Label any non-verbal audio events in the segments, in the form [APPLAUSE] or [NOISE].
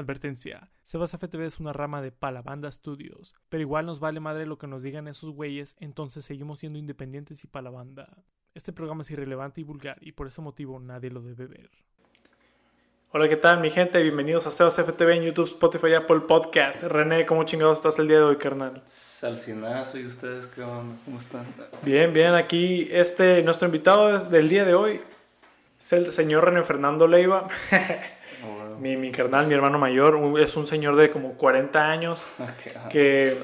Advertencia. Sebas FTV es una rama de Palabanda Studios, pero igual nos vale madre lo que nos digan esos güeyes, entonces seguimos siendo independientes y Palabanda. Este programa es irrelevante y vulgar y por ese motivo nadie lo debe ver. Hola, ¿qué tal mi gente? Bienvenidos a Sebas FTV en YouTube, Spotify, Apple Podcast. René, ¿cómo chingados estás el día de hoy, carnal? Salcinazo, ¿y ustedes qué onda? ¿Cómo están? Bien, bien, aquí este, nuestro invitado del día de hoy es el señor René Fernando Leiva. [LAUGHS] mi, mi carnal, mi hermano mayor, es un señor de como 40 años [LAUGHS] que,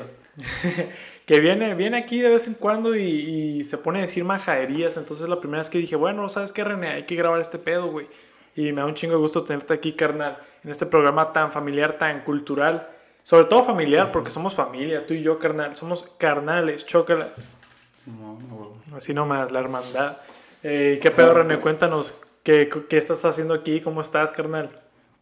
[LAUGHS] que viene, viene aquí de vez en cuando y, y, se pone a decir majaderías. Entonces la primera vez que dije, bueno, ¿sabes qué, René? Hay que grabar este pedo, güey. Y me da un chingo de gusto tenerte aquí, carnal, en este programa tan familiar, tan cultural. Sobre todo familiar, porque somos familia, tú y yo, carnal. Somos carnales, chócalas. Así nomás, la hermandad. Eh, ¿Qué pedo, René? Cuéntanos, ¿qué, ¿qué estás haciendo aquí? ¿Cómo estás, carnal?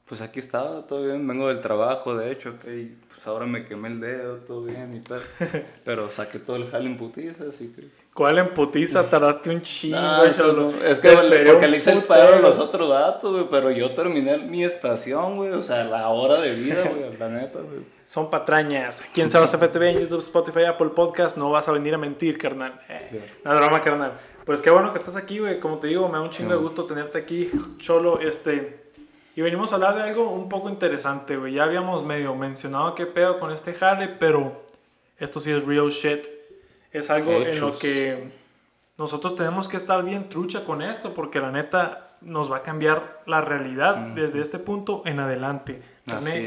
Pues aquí estaba, todo bien, vengo del trabajo, de hecho, que pues ahora me quemé el dedo, todo bien y tal. [LAUGHS] Pero saqué todo el jale en putiza, así que... ¿Cuál en putiza? [LAUGHS] Tardaste un chingo, no, solo. Es que le, porque le hice el paro a los otros datos, güey, pero yo terminé mi estación, güey, o sea, la hora de vida, [LAUGHS] güey, la neta, güey. Son patrañas. Aquí en Sebas FTV, en YouTube, Spotify, Apple Podcast, no vas a venir a mentir, carnal. Eh, la drama, carnal. Pues qué bueno que estás aquí, güey. Como te digo, me da un chingo de gusto tenerte aquí, Cholo, este... Y venimos a hablar de algo un poco interesante, güey. Ya habíamos medio mencionado qué pedo con este jale, pero esto sí es real shit. Es algo en lo que nosotros tenemos que estar bien trucha con esto, porque la neta nos va a cambiar la realidad desde este punto en adelante.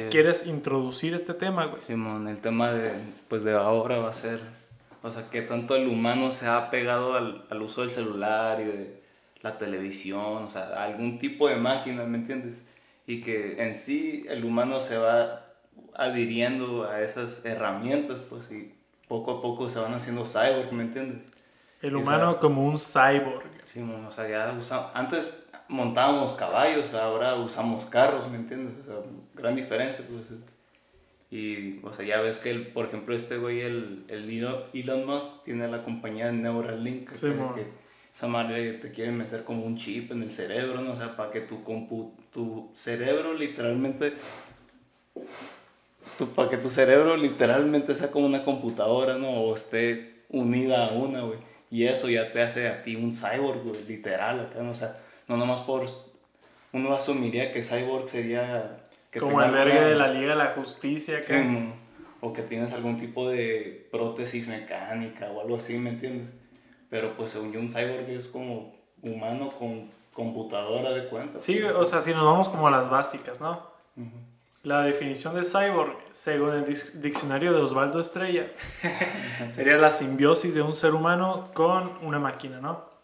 ¿Quieres introducir este tema, güey? Simón, el tema de, pues de ahora va a ser, o sea, que tanto el humano se ha pegado al, al uso del celular y de la televisión, o sea, algún tipo de máquina, ¿me entiendes? Y que en sí el humano se va adhiriendo a esas herramientas, pues, y poco a poco se van haciendo cyborg, ¿me entiendes? El humano como un cyborg. Sí, o sea, ya usamos, antes montábamos caballos, ahora usamos carros, ¿me entiendes? O sea, gran diferencia, pues. Y, o sea, ya ves que, el, por ejemplo, este güey, el, el Elon Musk, tiene la compañía Neuralink, sí, que, esa madre te quiere meter como un chip en el cerebro, ¿no? O sea, para que tu, tu cerebro literalmente... Tu, para que tu cerebro literalmente sea como una computadora, ¿no? O esté unida a una, güey. Y eso ya te hace a ti un cyborg, güey, literal, acá, ¿no? O sea, no nomás por... Uno asumiría que cyborg sería... Que como el verga de la Liga de la Justicia, que... o que tienes algún tipo de prótesis mecánica o algo así, ¿me entiendes? Pero pues según yo un cyborg es como humano con computadora de cuenta. Sí, o sea, si nos vamos como a las básicas, ¿no? La definición de cyborg, según el diccionario de Osvaldo Estrella, [LAUGHS] sería la simbiosis de un ser humano con una máquina, ¿no?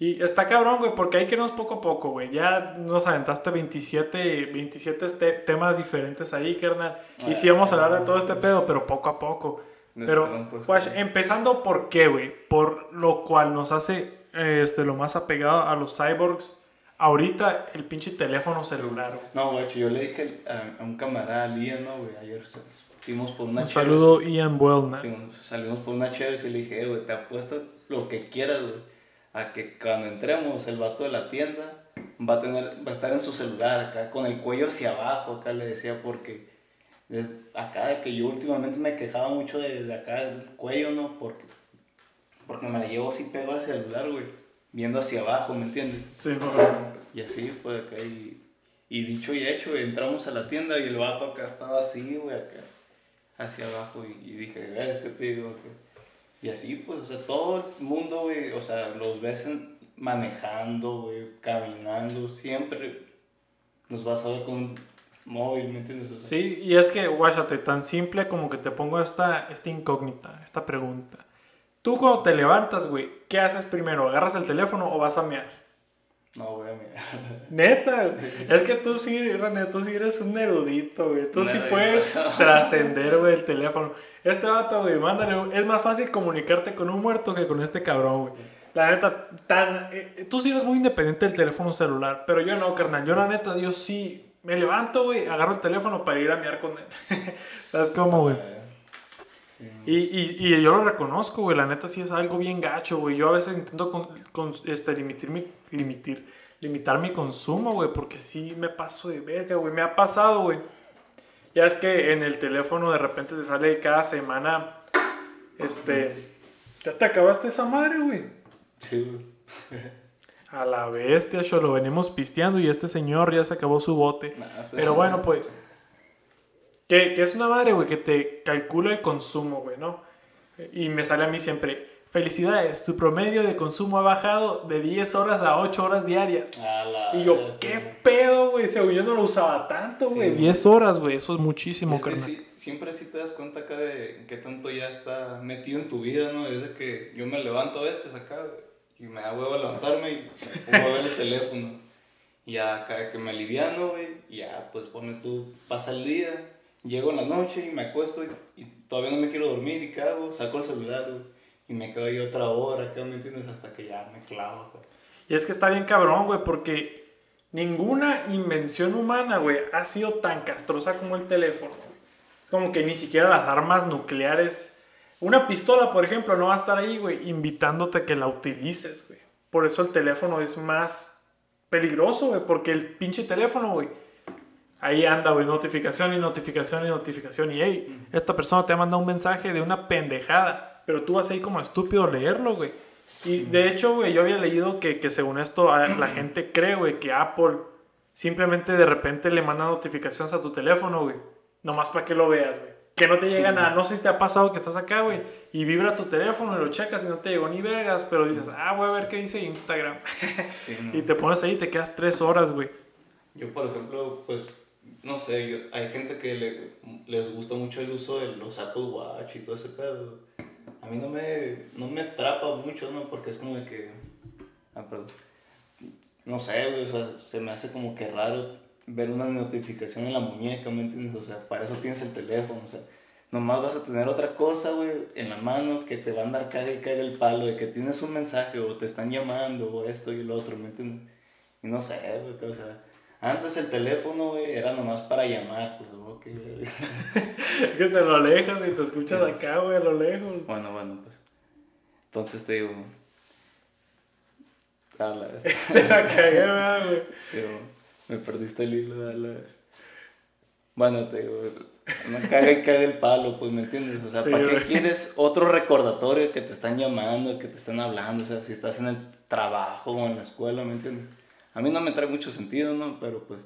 Y está cabrón, güey, porque hay que irnos poco a poco, güey. Ya nos aventaste 27, 27 este, temas diferentes ahí, carnal. Y sí vamos a hablar de todo este pedo, pero poco a poco. Pero, pues, empezando por qué, güey. Por lo cual nos hace este, lo más apegado a los cyborgs. Ahorita el pinche teléfono celular. No, güey, yo le dije a, un camarada, Ian, ¿no, güey? Ayer fuimos por una Un saludo, Ian Wellner. salimos por una chévere y le dije, güey, te apuesto lo que quieras, güey. A que cuando entremos, el vato de la tienda va a, tener, va a estar en su celular acá, con el cuello hacia abajo, acá le decía, porque acá de que yo últimamente me quejaba mucho de, de acá del cuello, ¿no? Porque, porque me la llevo así pegado hacia el celular, güey, viendo hacia abajo, ¿me entiendes? Sí, Y así, pues acá, y, y dicho y hecho, entramos a la tienda y el vato acá estaba así, güey, acá, hacia abajo, y, dije, ¿qué te digo? Y así, pues, o sea, todo el mundo, güey, o sea, los ves manejando, güey, caminando, siempre los vas a ver con móvil, ¿me entiendes? sí, y es que, guáchate, tan simple como que te pongo esta, esta incógnita, esta pregunta. Tú cuando te levantas, güey, ¿qué haces primero? ¿Agarras el teléfono o vas a mear? No, voy a mirar. [LAUGHS] Neta, es que tú sí, René, tú sí eres un erudito, güey. Tú sí puedes [LAUGHS] trascender, güey, el teléfono. Este vato, güey, mándale. Es más fácil comunicarte con un muerto que con este cabrón, güey. La neta, tan. Eh, tú sí eres muy independiente del teléfono celular, pero yo no, carnal. Yo, la neta, yo sí me levanto, güey, agarro el teléfono para ir a mirar con él. [LAUGHS] ¿Sabes cómo, güey? Y, y, y, yo lo reconozco, güey, la neta sí es algo bien gacho, güey. Yo a veces intento con, con, este, limitar, mi, limitar, limitar mi consumo, güey, porque sí me paso de verga, güey. Me ha pasado, güey, Ya es que en el teléfono de repente te sale cada semana, este, ya te acabaste esa madre, güey. Sí, güey. [LAUGHS] A la bestia, yo lo venimos pisteando y este señor ya se acabó su bote. Nah, sí. Pero bueno, pues. Que, que es una madre, güey, que te calcula el consumo, güey, ¿no? Y me sale a mí siempre. Felicidades, tu promedio de consumo ha bajado de 10 horas a 8 horas diarias. A la Y yo, bestia, ¿qué pedo, güey? Según yo no lo usaba tanto, Sí, güey. güey. 10 horas, güey. Eso es muchísimo, Es carnal. sí, siempre sí te das cuenta acá de qué tanto ya está metido en tu vida, ¿no? Desde que yo me levanto a veces acá güey, y me da huevo levantarme y me pongo ver el teléfono. Y ya acá que me aliviano, güey, ya pues pone tú, pasa el día, llego en la noche y me acuesto y, todavía no me quiero dormir y ¿qué hago? Saco el celular, güey, y me quedo ahí otra hora, acá, ¿me entiendes? Hasta que ya me clavo, güey. Y es que está bien cabrón, güey, porque ninguna invención humana, güey, ha sido tan castrosa como el teléfono. güey. Es como que ni siquiera las armas nucleares. Una pistola, por ejemplo, no va a estar ahí, güey, invitándote a que la utilices, güey. Por eso el teléfono es más peligroso, güey, porque el pinche teléfono, güey, ahí anda, güey, notificación y notificación y notificación. Y, hey, esta persona te ha mandado un mensaje de una pendejada, pero tú vas ahí como estúpido a leerlo, güey. Y de hecho, güey, yo había leído que, que según esto la [CLEARS THROAT] gente cree, güey, que Apple simplemente de repente le manda notificaciones a tu teléfono, güey. Nomás para que lo veas, güey. Que no te llega nada. No sé si te ha pasado que estás acá, güey, y vibra tu teléfono y lo checas y no te llegó ni vergas, pero dices, ah, voy a ver qué dice Instagram. [LAUGHS] Sí, [LAUGHS] ¿no? y te pones ahí y te quedas tres horas, güey. Yo, por ejemplo, pues, no sé, yo- hay gente que le, les gusta mucho el uso de los Apple Watch y todo ese pedo. A mí no me, no me atrapa mucho, ¿no? Porque es como de que... Ah, perdón. No sé, güey, o sea, se me hace como que raro ver una notificación en la muñeca, ¿me entiendes? O sea, para eso tienes el teléfono, o sea, nomás vas a tener otra cosa, güey, en la mano que te va a andar caga y caga el palo de que tienes un mensaje o te están llamando o esto y lo otro, ¿me entiendes? Y no sé, güey, o sea, antes el teléfono, güey, era nomás para llamar, pues, ok, güey. [LAUGHS] que te lo alejas y te escuchas acá, güey, a lo lejos. Bueno, bueno, pues. Entonces te digo. [LAUGHS] Te la cagué, ¿verdad, güey. Sí, me perdiste el hilo. Bueno, te digo, no caga y caga el palo, pues, ¿me entiendes? O sea, Sí, ¿para qué quieres otro recordatorio que te están llamando, que te están hablando? O sea, si estás en el trabajo o en la escuela, ¿me entiendes? A mí no me trae mucho sentido, ¿no? Pero pues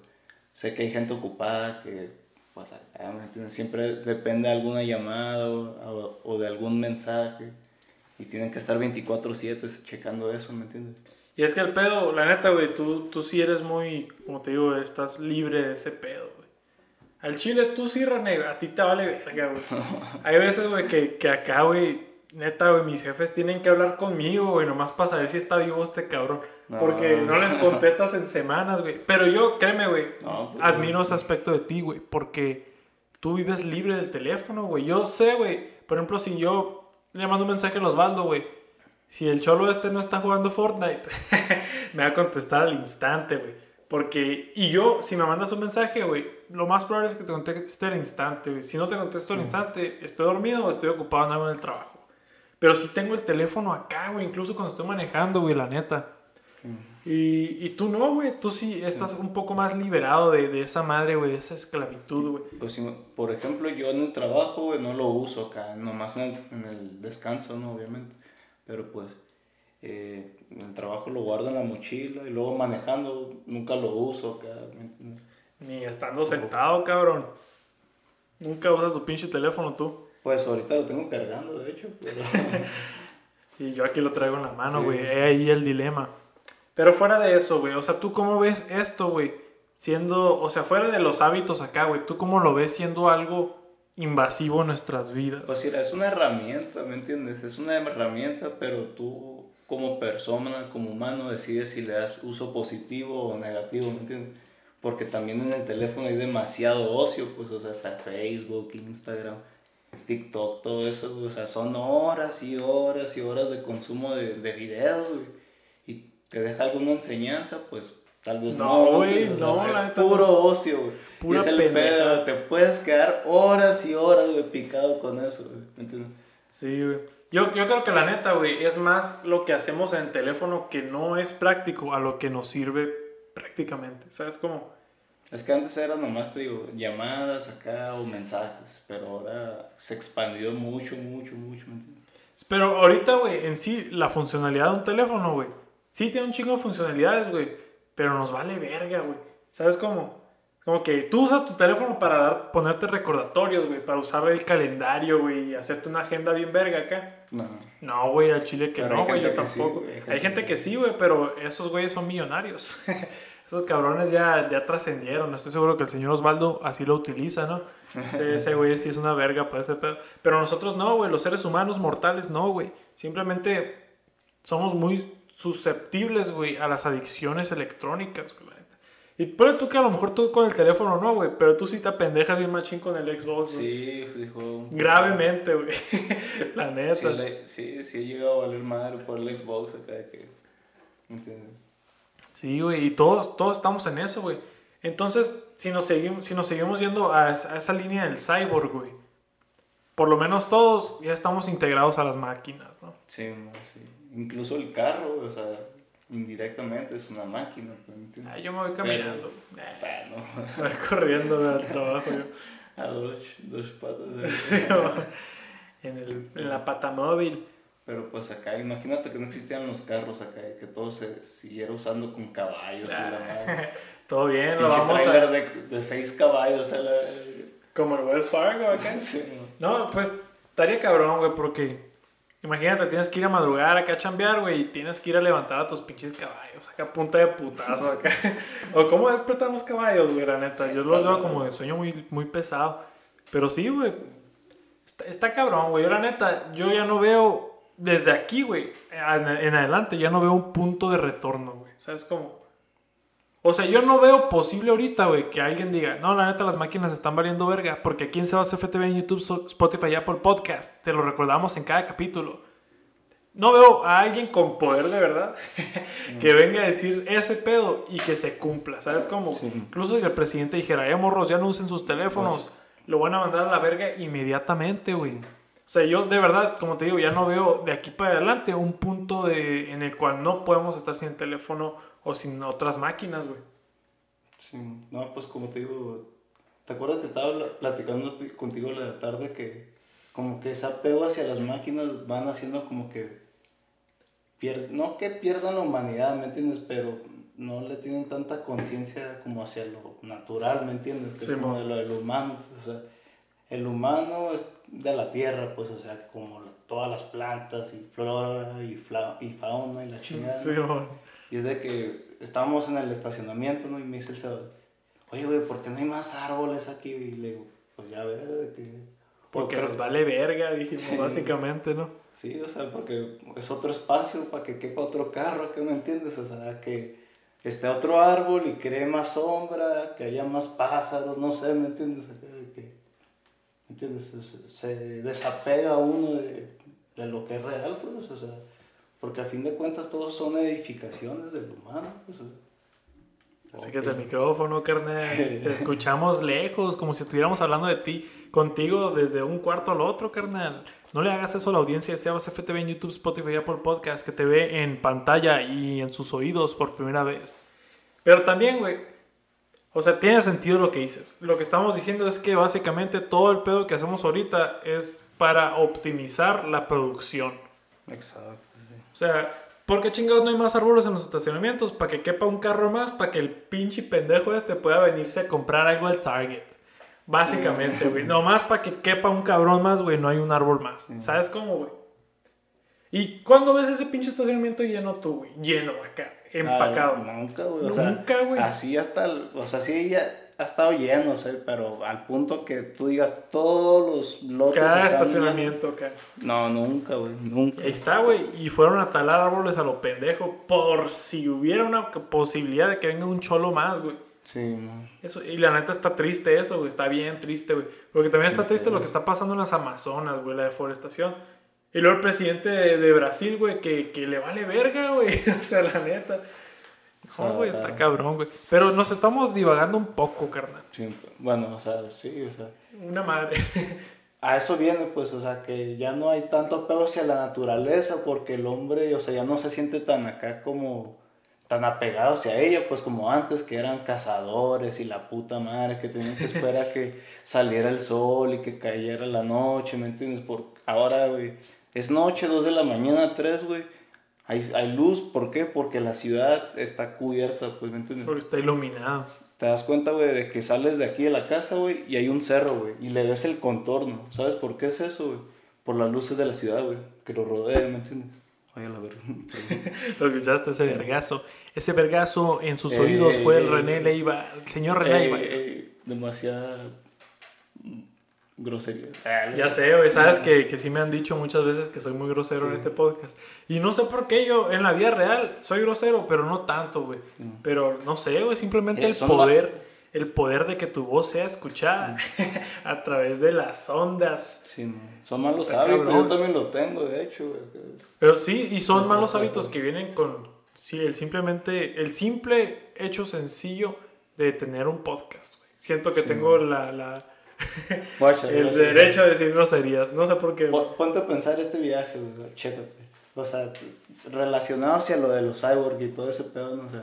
sé que hay gente ocupada que, pues, acá, ¿me entiendes? Siempre depende de alguna llamada o- o de algún mensaje y tienen que estar 24/7 checando eso, ¿me entiendes? Y es que el pedo, la neta, güey, tú, tú sí eres muy, como te digo, estás libre de ese pedo, güey. Al chile tú sí, René, a ti te vale verga, güey. [LAUGHS] Hay veces, güey, que, que acá, güey, neta, güey, mis jefes tienen que hablar conmigo, güey, nomás para saber si está vivo este cabrón. No. Porque no les contestas en semanas, güey. Pero yo, créeme, güey, No, pues, admiro ese aspecto de ti, güey, porque tú vives libre del teléfono, güey. Yo sé, güey, por ejemplo, si yo le mando un mensaje a Osvaldo, güey, si el cholo este no está jugando Fortnite, [LAUGHS] me va a contestar al instante, güey. Porque, y yo, si me mandas un mensaje, güey, lo más probable es que te conteste al instante, güey. Si no te contesto al instante, estoy dormido o estoy ocupado en algo en el trabajo. Pero si tengo el teléfono acá, güey, incluso cuando estoy manejando, güey, la neta. Y, y tú no, güey, tú sí estás un poco más liberado de, de esa madre, güey, de esa esclavitud, güey. Pues, si, por ejemplo, yo en el trabajo, güey, no lo uso acá, nomás en el, en el descanso, ¿no? Obviamente. Pero pues, eh, el trabajo lo guardo en la mochila y luego manejando nunca lo uso. Ni estando sentado, cabrón. Nunca usas tu pinche teléfono tú. Pues ahorita lo tengo cargando, de hecho, pero... [LAUGHS] Y yo aquí lo traigo en la mano, Sí. güey. He ahí el dilema. Pero fuera de eso, güey. O sea, ¿tú cómo ves esto, güey? Siendo, o sea, fuera de los hábitos acá, güey. ¿Tú cómo lo ves siendo algo invasivo en nuestras vidas? Pues mira, es una herramienta, ¿me entiendes? Es una herramienta, pero tú como persona, como humano, decides si le das uso positivo o negativo, ¿me entiendes? Porque también en el teléfono hay demasiado ocio, pues, o sea, está Facebook, Instagram, TikTok, todo eso, o sea, son horas y horas y horas de consumo de, de videos, güey. Y te deja alguna enseñanza, pues, tal vez No, no. güey, no, la es puro no. ocio, güey. Es el pedo, te puedes quedar horas y horas, güey, picado con eso, güey, ¿me entiendes? Sí, güey. Yo, yo creo que la neta, güey, es más lo que hacemos en el teléfono que no es práctico a lo que nos sirve prácticamente. ¿Sabes cómo? Es que antes era nomás, te digo, llamadas acá o mensajes, pero ahora se expandió mucho, mucho, mucho. Pero ahorita, güey, en sí, la funcionalidad de un teléfono, güey, sí tiene un chingo de funcionalidades, güey, pero nos vale verga, güey. ¿Sabes cómo? Como que tú usas tu teléfono para dar, ponerte recordatorios, güey, para usar el calendario, güey, y hacerte una agenda bien verga acá. No. No, güey, al chile que no, güey, yo tampoco. hay gente, que sí, güey, pero esos güeyes son millonarios. [LAUGHS] esos cabrones ya, ya trascendieron. Estoy seguro que el señor Osvaldo así lo utiliza, ¿no? Ese, [LAUGHS] güey sí es una verga para ese pedo. Pero nosotros no, güey, los seres humanos mortales no, güey. Simplemente somos muy susceptibles, güey, a las adicciones electrónicas, güey. Y pone tú que a lo mejor tú con el teléfono no, güey, pero tú sí te apendejas bien machín con el Xbox. Sí, dijo. Gravemente, güey. [LAUGHS] La neta. Sí, sí, he llegado a valer madre por el Xbox acá que. ¿Entiendes? Sí, güey, y todos, todos estamos en eso, güey. Entonces, si nos seguimos, si nos seguimos yendo a, esa línea del cyborg, güey, por lo menos todos ya estamos integrados a las máquinas, ¿no? Sí, sí. Incluso el carro, o sea indirectamente es una máquina. Ah, yo me voy caminando. Pero, bueno. [LAUGHS] voy corriendo al trabajo yo. [LAUGHS] A dos, dos patas. en, el, [LAUGHS] en la pata móvil. Pero pues acá, imagínate que no existían los carros acá, que todo se siguiera usando con caballos. Ah, todo bien, lo vamos a... De, de seis caballos. A la... Como el Wells Fargo acá. sí, no, pues estaría cabrón, güey, porque Imagínate, tienes que ir a madrugar acá a chambear, güey, y tienes que ir a levantar a tus pinches caballos, acá punta de putazo acá. [LAUGHS] o cómo despertamos caballos, güey, la neta. Yo los veo como de sueño muy, muy pesado. Pero sí, güey. Está, está cabrón, güey. Yo la neta, yo ya no veo, desde aquí, güey, en adelante, ya no veo un punto de retorno, güey. ¿Sabes cómo? O sea, yo no veo posible ahorita, güey, que alguien diga, no, la neta, las máquinas están valiendo verga, porque aquí en Sebas FTV en YouTube, Spotify y Apple Podcast, te lo recordamos en cada capítulo. No veo a alguien con poder de verdad [LAUGHS] que venga a decir ese pedo y que se cumpla, ¿sabes cómo? Incluso si el presidente dijera, eh, morros, ya no usen sus teléfonos, lo van a mandar a la verga inmediatamente, güey. O sea, yo de verdad, como te digo, ya no veo de aquí para adelante un punto de, en el cual no podemos estar sin teléfono o sin otras máquinas, güey. Sí, no, pues como te digo, ¿te acuerdas que estaba platicando contigo la tarde que como que ese apego hacia las máquinas van haciendo como que no que pierdan la humanidad, ¿me entiendes? Pero no le tienen tanta conciencia como hacia lo natural, ¿me entiendes? Que es como de lo del humano, o sea, el humano es de la tierra, pues, o sea, como todas las plantas y flora y, y fauna y la chingada. Sí, y es de que estábamos en el estacionamiento, ¿no? Y me dice el oye, güey, ¿por qué no hay más árboles aquí? Y le digo, pues ya ves, que... Porque nos vale verga, dijimos, básicamente, ¿no? Sí, o sea, porque es otro espacio para que quepa otro carro, ¿qué me entiendes? O sea, que esté otro árbol y cree más sombra, que haya más pájaros, no sé, ¿me entiendes? ¿Me entiendes? Se, desapega uno de, de, lo que es real, pues, o sea, porque a fin de cuentas todos son edificaciones del humano, pues. Acércate el micrófono, carnal. [LAUGHS] Te escuchamos lejos, como si estuviéramos hablando de ti, contigo desde un cuarto al otro, carnal. No le hagas eso a la audiencia de Sebas FTV en YouTube, Spotify Apple Podcast, que te ve en pantalla y en sus oídos por primera vez. Pero también, güey, o sea, tiene sentido lo que dices. Lo que estamos diciendo es que básicamente todo el pedo que hacemos ahorita es para optimizar la producción. Exacto. O sea, ¿por qué chingados no hay más árboles en los estacionamientos? Para que quepa un carro más, para que el pinche pendejo este pueda venirse a comprar algo al Target. Básicamente, güey. Nomás para que quepa un cabrón más, güey, no hay un árbol más. ¿Sabes cómo, güey? ¿Y cuándo ves ese pinche estacionamiento lleno tú, güey? Lleno acá empacado. nunca, güey. Nunca, güey. Así hasta, o sea, sí ya ha estado lleno, sé, pero al punto que tú digas todos los lotes. Cada estacionamiento acá. No, nunca, güey, nunca. Ahí está, güey. Y fueron a talar árboles a lo pendejo por si hubiera una posibilidad de que venga un cholo más, güey. Sí, no. Eso, y la neta está triste eso, güey. Está bien triste, güey. Porque también está triste lo que está pasando en las Amazonas, güey, la deforestación. Y luego el presidente de, Brasil, güey, que, que, le vale verga, güey. [LAUGHS] o sea, la neta. No, güey, está cabrón, güey. Pero nos estamos divagando un poco, carnal. Sí, bueno, o sea, sí, o sea. Una madre. A eso viene, pues, o sea, que ya no hay tanto apego hacia la naturaleza porque el hombre, o sea, ya no se siente tan acá como tan apegados a ella, pues como antes, que eran cazadores y la puta madre, que tenían que esperar a que [LAUGHS] saliera el sol y que cayera la noche, ¿me entiendes? Por ahora, güey, es noche, dos de la mañana, tres, güey. Hay, hay luz, ¿por qué? Porque la ciudad está cubierta, pues, ¿me entiendes? Porque está iluminada. Te das cuenta, güey, de que sales de aquí de la casa, güey, y hay un cerro, güey, y le ves el contorno. ¿Sabes por qué es eso, güey? Por las luces de la ciudad, güey, que lo rodean, ¿me entiendes? Ay, a la verga. [LAUGHS] Lo escuchaste, ese vergazo. Ese vergazo en sus oídos fue el René Leiva, el señor René Leiva. demasiada grosería. Ya sé, güey, sabes que, que sí me han dicho muchas veces que soy muy grosero en este podcast. Y no sé por qué yo en la vida real soy grosero, pero no tanto, güey. Pero no sé, güey, simplemente el poder el poder de que tu voz sea escuchada [LAUGHS] a través de las ondas. Sí, son malos hábitos, yo también lo tengo, de hecho. Pero sí, y son malos hábitos que vienen con sí, el simplemente el simple hecho sencillo de tener un podcast. Siento que tengo la, la [LAUGHS] el derecho a decir groserías, no sé por qué. Ponte a pensar este viaje, chécate. O sea, relacionado hacia lo de los cyborg y todo ese pedo, no sé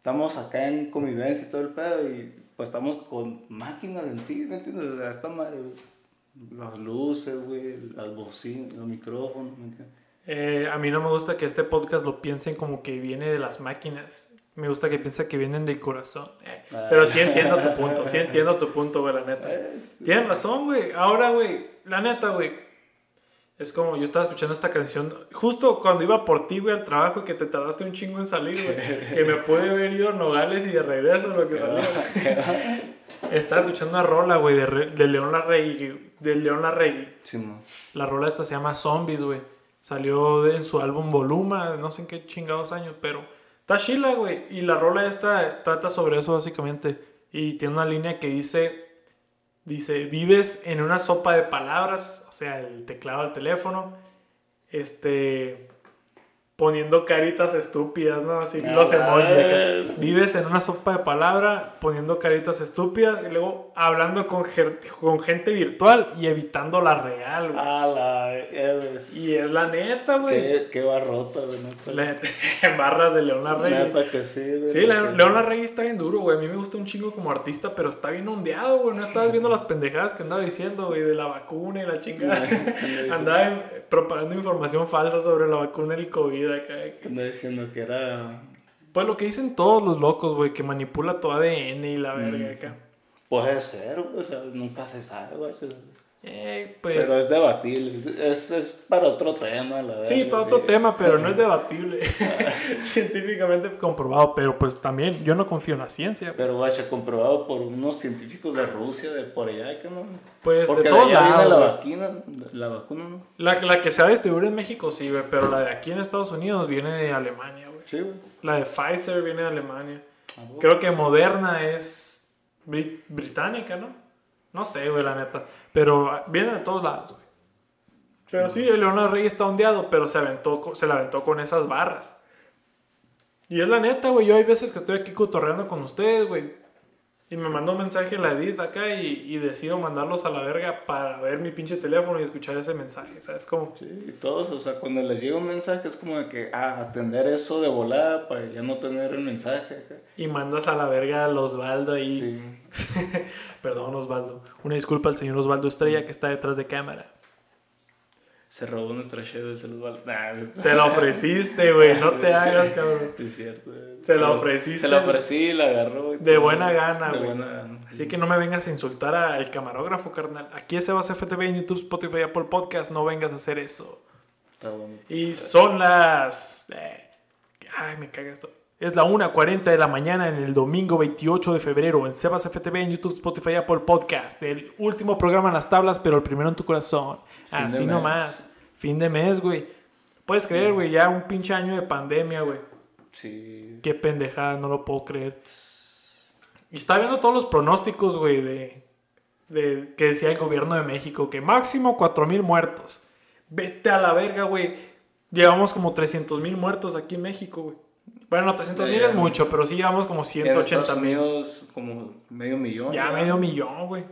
estamos acá en convivencia y todo el pedo y pues estamos con máquinas en sí, ¿me entiendes? O sea, está mal, las luces, güey, las bocinas, los micrófonos, ¿me entiendes? Eh, a mí no me gusta que este podcast lo piensen como que viene de las máquinas. Me gusta que piensen que vienen del corazón. Eh, pero sí entiendo tu punto, sí [LAUGHS] entiendo tu punto, güey, la neta. Tienes razón, güey. Ahora, güey, la neta, güey es como, yo estaba escuchando esta canción justo cuando iba por ti, güey, al trabajo y que te tardaste un chingo en salir, güey. [LAUGHS] que me pude haber ido a Nogales y de regreso lo que salió. estaba escuchando una rola, güey, de, de León Larregui. De León Larregui. Sí, La rola esta se llama Zombies, güey. Salió en su álbum Voluma, no sé en qué chingados años, pero está chila, güey. Y la rola esta trata sobre eso, básicamente. Y tiene una línea que dice Dice, vives en una sopa de palabras, o sea, el teclado del teléfono, este, poniendo caritas estúpidas, ¿no? Así los emojis. Vives en una sopa de palabra, poniendo caritas estúpidas y luego hablando con, con gente virtual y evitando la real, güey. Ah, la es... Y es la neta, güey. Qué, qué barrota, güey. [LAUGHS] Barras de León Larregui. Neta que sí, güey. Sí, León Larregui está bien duro, güey. A mí me gusta un chingo como artista, pero está bien ondeado, güey. No estabas viendo las pendejadas que andaba diciendo, güey, de la vacuna y la chingada. [LAUGHS] andaba propagando información falsa sobre la vacuna y el COVID acá. Anda diciendo que era. Pues lo que dicen todos los locos, güey, que manipula tu ADN y la verga mm. acá. Puede ser, o sea, nunca se sabe, güey. Eh, pues... Pero es debatible, es, es para otro tema, la verdad. Sí, para otro tema, pero no es [LAUGHS] debatible. [LAUGHS] Científicamente comprobado, pero pues también yo no confío en la ciencia. Pero vaya, comprobado por unos científicos de Rusia, de por allá, que no. Pues Porque de todos lados. La vacuna, la vacuna, ¿no? La, la que se va a distribuir en México, sí, güey, pero la de aquí en Estados Unidos viene de Alemania, güey. Sí, güey. La de Pfizer viene de Alemania. Ah, Creo que Moderna es británica, ¿no? No sé, güey, la neta. Pero viene de todos lados, güey. Pero sí, el Leonardo Rey está ondeado, pero se, aventó, se la aventó con esas barras. Y es la neta, güey. Yo hay veces que estoy aquí cotorreando con ustedes, güey. Y me mandó un mensaje la Edith acá y, y, decido mandarlos a la verga para ver mi pinche teléfono y escuchar ese mensaje, ¿sabes cómo? Sí, todos, o sea, cuando les llega un mensaje es como de que, ah, atender eso de volada para ya no tener el mensaje. Acá. Y mandas a la verga a Osvaldo ahí. Sí. [LAUGHS] Perdón, Osvaldo. Una disculpa al señor Osvaldo Estrella que está detrás de cámara. Se robó nuestra cheve, se los [LAUGHS] Se la ofreciste, güey. No te hagas, cabrón. [LAUGHS] Es cierto. Se, la ofreciste. Se la ofrecí, la agarró. De buena gana, güey. Así que no me vengas a insultar al camarógrafo, carnal. Aquí es Sebas FTV en YouTube, Spotify, Apple Podcast. No vengas a hacer eso. Está bueno. Y son las. Eh, ay, me caga esto. Es la 1.40 de la mañana en el domingo 28 de febrero en Sebas FTV en YouTube, Spotify, Apple Podcast. El último programa en las tablas, pero el primero en tu corazón. Así nomás. Fin de mes, güey. Puedes creer, güey, ya un pinche año de pandemia, güey. Sí. Qué pendejada, no lo puedo creer. Y está viendo todos los pronósticos, güey, de, de que decía el gobierno de México, que máximo 4.000 muertos. Vete a la verga, güey. Llevamos como 300 mil muertos aquí en México, güey. Bueno, 300 mil es mucho, pero sí llevamos como 180 mil. como medio millón. Ya, medio millón, güey.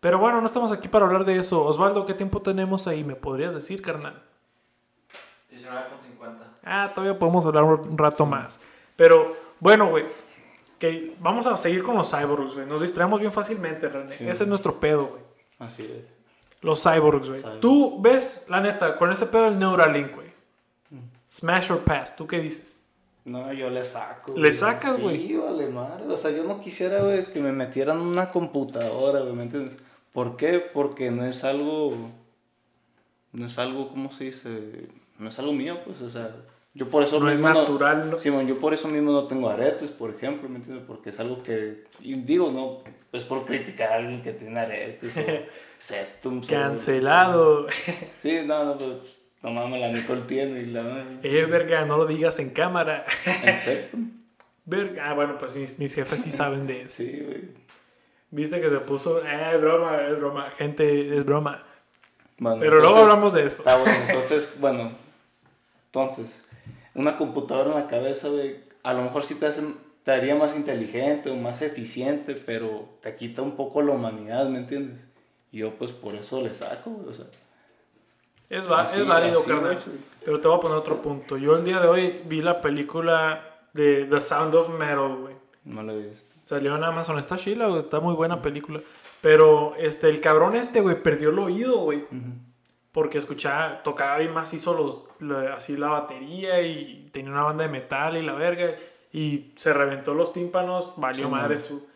Pero bueno, no estamos aquí para hablar de eso. Osvaldo, ¿qué tiempo tenemos ahí? ¿Me podrías decir, carnal? 19.50. Ah, todavía podemos hablar un rato más. Pero, bueno, güey. Que vamos a seguir con los cyborgs, güey. Nos distraemos bien fácilmente, René. Ese es nuestro pedo, güey. Así es. Los cyborgs, güey. Tú ves, la neta, con ese pedo del Neuralink, güey. Smash or pass, ¿tú qué dices? No, yo le saco. ¿Le sacas, güey? Sí, vale, madre. O sea, yo no quisiera, güey, que me metieran una computadora, güey, ¿me entiendes? ¿Por qué? Porque no es algo. No es algo, ¿cómo se dice? No es algo mío, pues, o sea. Yo por eso no es natural, no, Simón, yo por eso mismo no tengo aretes, por ejemplo, ¿me entiendes? Porque es algo que. Y digo, no, es por criticar a alguien que tiene aretes o [LAUGHS] septum. Cancelado. Sí, no, no, pues no mames, la Nicole tiene y la Eh, verga, no lo digas en cámara. ¿En [LAUGHS] Verga, ah, bueno, pues mis, mis jefes sí saben de eso. Sí, güey. Viste que se puso, eh, es broma, es broma, gente, es broma. Pero luego hablamos de eso. Ah, bueno, entonces, bueno, entonces, una computadora en la cabeza, güey, a lo mejor sí te, hace, te haría más inteligente o más eficiente, pero te quita un poco la humanidad, ¿me entiendes? Y yo, pues, por eso le saco, o sea. Es, es válido, carnal. Pero te voy a poner otro punto. Yo el día de hoy vi la película de The Sound of Metal, güey. No la vi. Salió en Amazon. Está chila, güey. Está muy buena película. Pero este, el cabrón este, güey, perdió el oído, güey. Porque escuchaba, tocaba bien macizo los, así la batería y tenía una banda de metal y la verga. Y se reventó los tímpanos, valió madre su.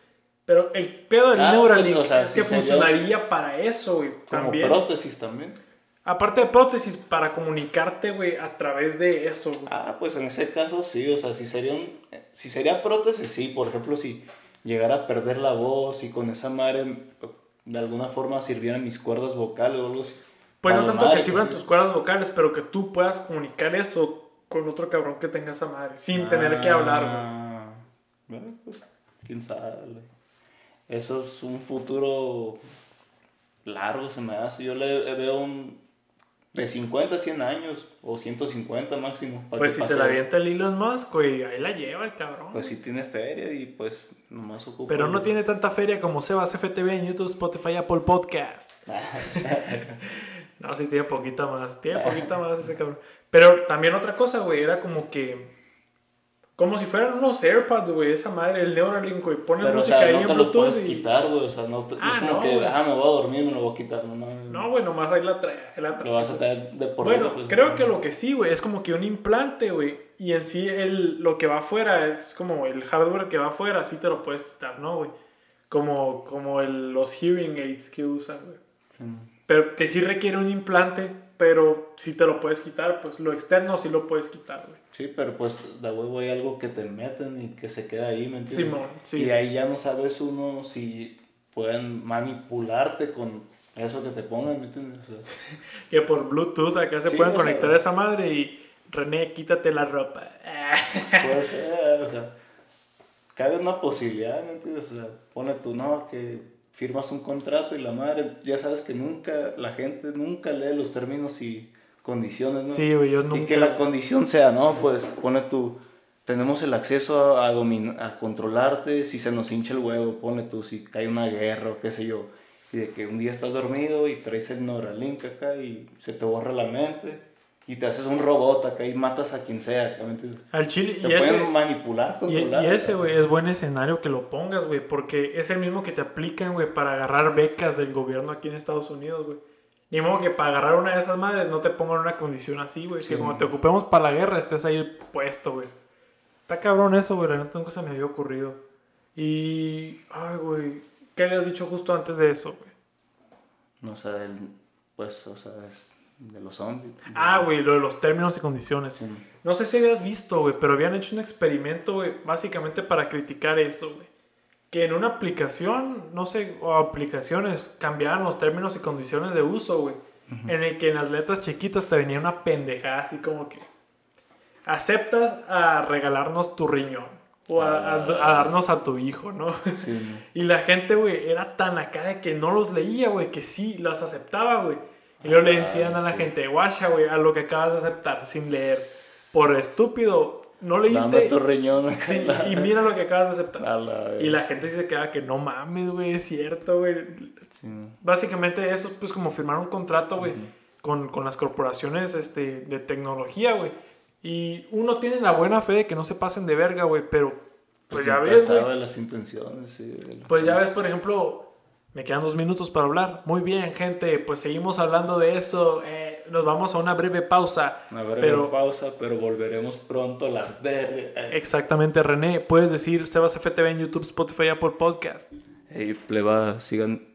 Pero el pedo del ah, Neuralink pues, es que funcionaría para eso, güey. Como prótesis también. Aparte de prótesis, para comunicarte, güey, a través de eso. Ah, pues en ese caso sí, o sea, si sería, un, si sería prótesis, sí, por ejemplo, si llegara a perder la voz y con esa madre de alguna forma sirvieran mis cuerdas vocales o algo así. Pues no tanto que sirvan tus cuerdas vocales, pero que tú puedas comunicar eso con otro cabrón que tenga esa madre, sin tener que hablar, güey. Bueno, pues, quién sabe. Eso es un futuro largo, se me hace. Yo le veo un de 50 a 100 años o 150 máximo. Pues si se la avienta el Elon Musk, güey, ahí la lleva el cabrón. Pues sí tiene feria y pues nomás ocupa. Pero no tiene tanta feria como Sebas FTV en YouTube, Spotify, Apple Podcast. [LAUGHS] no, sí tiene poquita más, tiene poquita más ese cabrón. Pero también otra cosa, güey, era como que como si fueran unos AirPods, güey, esa madre, el Neuralink, güey. Pone música ahí en Bluetooth. No te lo puedes quitar, güey. O sea, no te, ah, es como que, ah, me voy a dormir, me lo voy a quitar. No, no güey, nomás ahí la trae. La Lo vas a traer de por Bueno, pues, creo que lo que sí, güey, es como que un implante, güey. Y en sí, el, lo que va afuera es como el hardware que va afuera, sí te lo puedes quitar, ¿no, güey? Como, como el, los hearing aids que usan, güey. Pero que sí requiere un implante, pero si te lo puedes quitar, pues lo externo sí lo puedes quitar, güey. Sí, pero pues de huevo hay algo que te meten y que se queda ahí, ¿me entiendes? Simón, sí. Y ahí ya no sabes uno si pueden manipularte con eso que te pongan, ¿me entiendes? [LAUGHS] que por Bluetooth acá se pueden conectar a esa madre y René, quítate la ropa. [LAUGHS] Puede ser, o sea, cabe una posibilidad, ¿me entiendes? O sea, pone tu no, que firmas un contrato y la madre, ya sabes que nunca, la gente nunca lee los términos y condiciones, ¿no? Sí, güey, yo nunca... Y que la condición sea, ¿no? Pues pone tú, tenemos el acceso a, a, a controlarte si se nos hincha el huevo, pone tú, si cae una guerra o qué sé yo. Y de que un día estás dormido y traes el Neuralink acá y se te borra la mente y te haces un robot acá y matas a quien sea. Al chile. Te y pueden ese, manipular, controlar. Y, y ese, güey, es buen escenario que lo pongas, güey, porque es el mismo que te aplican, güey, para agarrar becas del gobierno aquí en Estados Unidos, güey. Ni modo que para agarrar una de esas madres no te pongan una condición así, güey. que cuando te ocupemos para la guerra estés ahí puesto, güey. Está cabrón eso, güey. La neta nunca se me había ocurrido. Y. Ay, güey. ¿Qué habías dicho justo antes de eso, güey? No sé, pues, o sea, de los zombies. Ah, güey, lo de los términos y condiciones. No sé si habías visto, güey, pero habían hecho un experimento, güey, básicamente para criticar eso, güey que en una aplicación, no sé, o aplicaciones, cambiaban los términos y condiciones de uso, güey. En el que en las letras chiquitas te venía una pendejada así como que aceptas a regalarnos tu riñón o a, ah. darnos a tu hijo, ¿no? [LAUGHS] y la gente, güey, era tan acá de que no los leía, güey, que sí, los aceptaba, güey. Y luego le decían a la gente, guacha, güey, a lo que acabas de aceptar sin leer. Por estúpido, no leíste. tu riñón. Sí, y mira lo que acabas de aceptar. y la gente se queda que no mames, güey, es cierto, güey. Básicamente eso, pues como firmar un contrato, güey, con, con, las corporaciones este, de tecnología, güey. Y uno tiene la buena fe de que no se pasen de verga, güey, pero pues ya Nunca ves, güey. las intenciones, sí. la- Pues ya ves, por ejemplo, me quedan dos minutos para hablar. Muy bien, gente, pues seguimos hablando de eso. Eh, nos vamos a una breve pausa. Una breve pero pausa, pero volveremos pronto a la verga. exactamente, René, puedes decir Sebas FTV en YouTube, Spotify, Apple Podcast. Hey, pleba, sigan.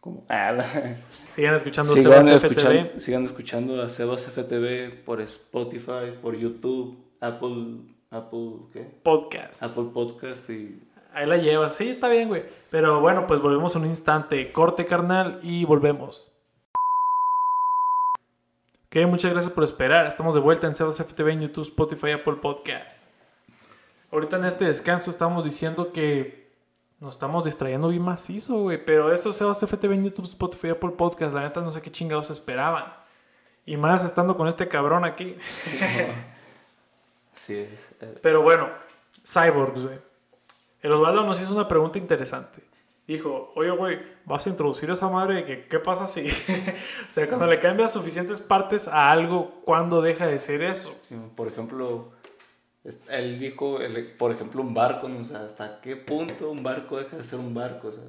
¿Cómo? Ah, [LAUGHS] Sigan escuchando sigan, Sebas escuchan- FTV. sigan escuchando a Sebas FTV por Spotify, por YouTube, Apple. Apple, ¿qué? Podcast. Apple Podcast y Ahí la llevas. Sí, está bien, güey. Pero bueno, pues volvemos en un instante. Corte, carnal, y volvemos. Ok, muchas gracias por esperar. Estamos de vuelta en Sebas FTV en YouTube, Spotify, Apple Podcast. Ahorita en este descanso estamos diciendo que nos estamos distrayendo bien macizo, güey. Pero eso Sebas FTV en YouTube, Spotify, Apple Podcast. La neta no sé qué chingados esperaban. Y más estando con este cabrón aquí. [LAUGHS] [LAUGHS] Así es. eh, Pero bueno, Cyborgs, güey. El Osvaldo nos hizo una pregunta interesante. Dijo, oye, güey, ¿vas a introducir esa madre de que qué pasa si... [LAUGHS] o sea, cuando le cambias suficientes partes a algo, ¿cuándo deja de ser eso? Por ejemplo, él dijo, por ejemplo, un barco, ¿no? O sea, ¿hasta qué punto un barco deja de ser un barco? O sea,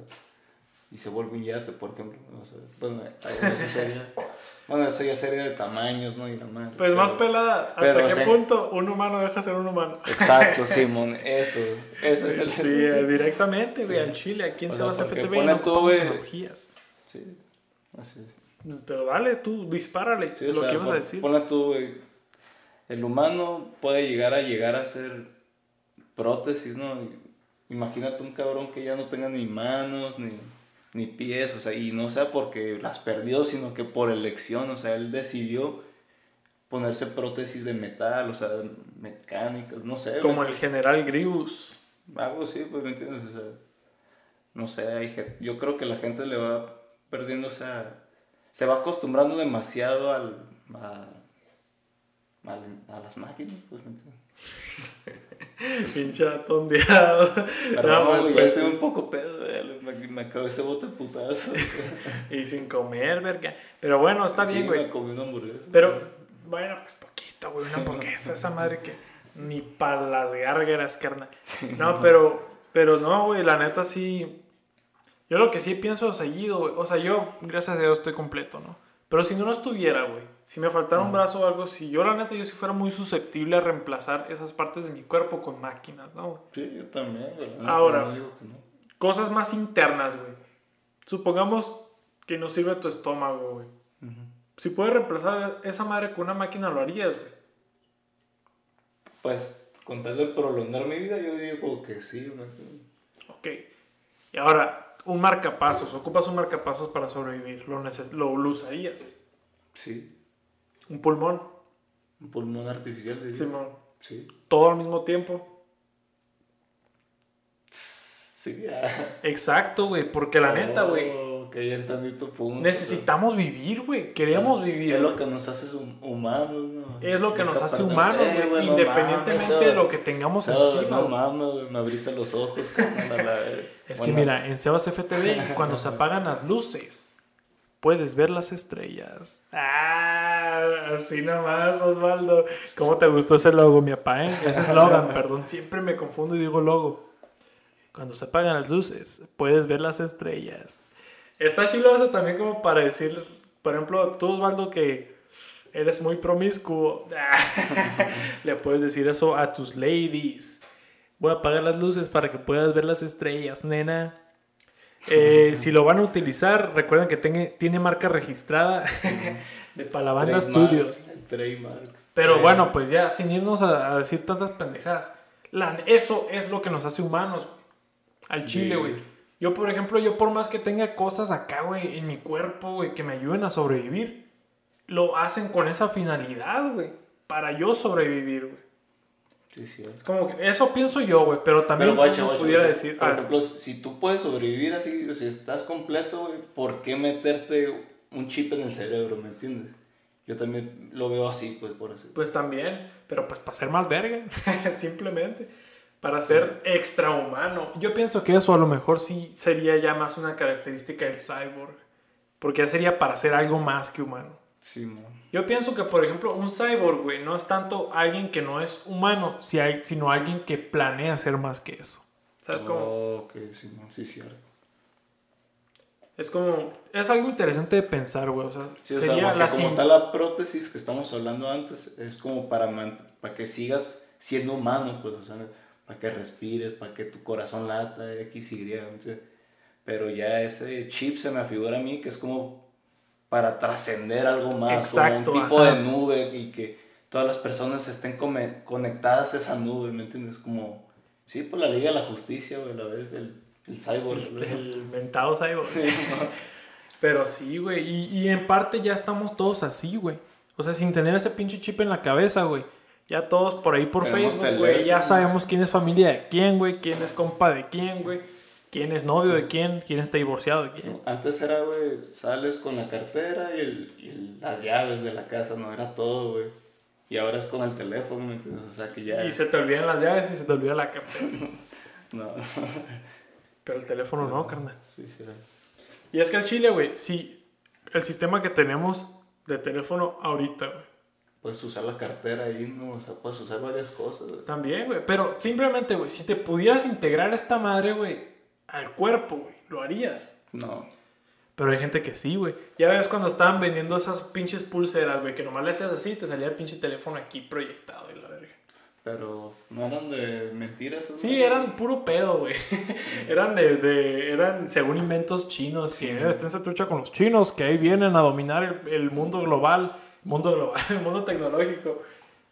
y se vuelve un yate, por ejemplo. O sea, bueno, [LAUGHS] eso sería, bueno, eso ya sería de tamaños, ¿no? Y la madre. Pues más pelada, ¿hasta pero qué punto un humano deja de ser un humano? Exacto, [LAUGHS] Simón, eso. Ese es el. Sí, eh, [LAUGHS] directamente, güey, Sí. al chile. Aquí en O sea, Sebas porque FTV no güey, analogías. Sí, así es. Pero dale, tú, dispárale Sí, lo sea, que ibas a decir. Ponle tú, güey. El humano puede llegar a llegar a ser prótesis, ¿no? Imagínate un cabrón que ya no tenga ni manos, ni, ni pies, o sea, y no sea porque las perdió, sino que por elección, o sea, él decidió ponerse prótesis de metal, o sea, mecánicas, no sé. Como ¿me el general Grievous. algo así, pues, ¿me entiendes? O sea, no sé, hay yo creo que la gente le va perdiendo, o sea, se va acostumbrando demasiado al, a, a las máquinas, pues, ¿me entiendes? [LAUGHS] Pinche atondeado. Perdón, No, güey, ya pues, estoy un poco pedo, me, me acabé ese bote putazo. [LAUGHS] Y sin comer, verga. Pero bueno, está Sí, bien, güey. Comí una hamburguesa. Pero, bueno, pues poquito, güey. Una hamburguesa, esa madre que ni para las gárgaras, carnal. No, pero, pero no, güey, la neta sí. Yo lo que sí pienso seguido, güey. O sea, yo, gracias a Dios, estoy completo, ¿no? Pero si no lo estuviera, güey. Si me faltara un brazo o algo, si yo, la neta, yo sí fuera muy susceptible a reemplazar esas partes de mi cuerpo con máquinas, ¿no? güey? Sí, yo también, güey. Ahora. no no. Cosas más internas, güey. Supongamos que no sirve tu estómago, güey. Si puedes reemplazar esa madre con una máquina, lo harías, güey. Pues, con tal de prolongar mi vida, yo digo que sí, güey. Ok. Y ahora, un marcapasos. Ocupas un marcapasos para sobrevivir. Lo, neces- lo, lo usarías. Sí, Un pulmón. un pulmón artificial. Simón. Sí. Todo al mismo tiempo. Sí. Exacto, güey. Porque la neta, güey. Entendí tu punto. Necesitamos vivir, güey. Queremos vivir. Es lo que nos hace hum- humanos, ¿no? Es lo que nos hace humanos, Eh, güey. Independientemente mames, de lo que tengamos no, encima. No mames, güey, me abriste los ojos, [LAUGHS] la. Es que mira, en Sebas FTV, [LAUGHS] cuando se apagan las luces, puedes ver las estrellas. Ah, así nomás, Osvaldo. ¿Cómo te gustó ese logo, mi papá? eh? Ese eslogan, [LAUGHS] perdón, siempre me confundo y digo logo. Cuando se apagan las luces, puedes ver las estrellas. Está chiloso también como para decir, por ejemplo, tú, Osvaldo, que eres muy promiscuo. [LAUGHS] Le puedes decir eso a tus ladies. Voy a apagar las luces para que puedas ver las estrellas, nena. Eh, [LAUGHS] si lo van a utilizar, recuerden que tiene marca registrada [LAUGHS] de Palabanda Studios. Pero Eh, bueno, pues ya, sin irnos a, a decir tantas pendejadas. La- eso es lo que nos hace humanos. Al chile, güey. Yo, por ejemplo, yo por más que tenga cosas acá, güey, en mi cuerpo, güey, que me ayuden a sobrevivir, lo hacen con esa finalidad, güey. Para yo sobrevivir, güey. Sí, sí. Es como que eso pienso yo, güey, pero también Pero guacha, guacha, pudiera guacha. decir, Por ah, ejemplo, si tú puedes sobrevivir así, si estás completo, güey, ¿por qué meterte un chip en el cerebro, me entiendes? Yo también lo veo así, pues, por así. pues también, pero pues para ser más verga, [LAUGHS] simplemente, para ser extrahumano. Yo pienso que eso a lo mejor sí sería ya más una característica del cyborg, porque ya sería para ser algo más que humano. Sí, man. Yo pienso que, por ejemplo, un cyborg, güey, no es tanto alguien que no es humano, si hay- sino alguien que planea ser más que eso. ¿Sabes cómo? Ok, sí, man, sí, cierto. Es como, es algo interesante de pensar, güey. O sea, Sí, o sería sea, la como tal la prótesis que estamos hablando antes, es como para, para que sigas siendo humano, pues, o sea, para que respires, para que tu corazón lata, X, Y, pero ya ese chip se me afigura a mí que es como para trascender algo más, Exacto, como un tipo ajá. de nube y que todas las personas estén conectadas a esa nube, ¿me entiendes? Como, sí, por la Liga de la Justicia, güey, la vez, el, el cyborg. güey. el mentado cyborg. Sí, ¿no? [LAUGHS] Pero sí, güey. Y, y en parte ya estamos todos así, güey. O sea, sin tener ese pinche chip en la cabeza, güey. Ya todos por ahí por Tenemos Facebook, güey. Ya sabemos quién es familia de quién, güey. Quién es compa de quién, güey. Quién es novio de quién. Quién está divorciado de quién. Antes era, güey, sales con la cartera y, el, y las llaves de la casa, no era todo, güey. Y ahora es con el teléfono, ¿me entiendes? O sea que ya. Y se te olvidan las llaves y se te olvida la cartera. [LAUGHS] No. Pero el teléfono no, carnal. Sí, sí. Y es que el Chile, güey, sí. El sistema que tenemos de teléfono ahorita, güey. Puedes usar la cartera ahí, ¿no? O sea, puedes usar varias cosas, güey. También, güey. Pero simplemente, güey, si te pudieras integrar esta madre, güey, al cuerpo, güey, lo harías. No. Pero hay gente que sí, güey. Ya ves cuando estaban vendiendo esas pinches pulseras, güey, que nomás le hacías así y te salía el pinche teléfono aquí proyectado y la verga. Pero no eran de mentiras. Sí, güey? eran puro pedo, güey. [LAUGHS] eran de, de, eran según inventos chinos, que eh, esténse trucha con los chinos, que ahí vienen a dominar el, el mundo global, mundo global, el [LAUGHS] mundo tecnológico.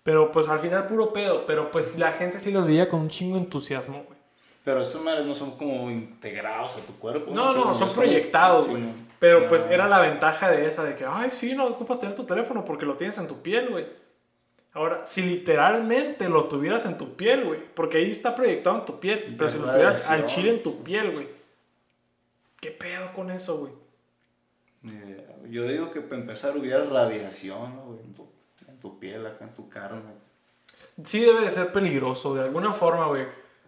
Pero pues al final puro pedo, pero pues la gente sí los veía con un chingo de entusiasmo, güey. Pero esos madres no son como integrados a tu cuerpo. No, no, son proyectados, güey. no. Pero pues era la ventaja de esa, de que, ay, sí, no ocupas tener tu teléfono porque lo tienes en tu piel, güey. Ahora, si literalmente lo tuvieras en tu piel, güey, porque ahí está proyectado en tu piel, pero si lo tuvieras al chile en tu piel, güey. ¿Qué pedo con eso, güey? Idea. Yo digo que para empezar hubiera radiación. En tu, en tu piel, acá en tu carne. Sí debe de ser peligroso, de alguna forma, güey.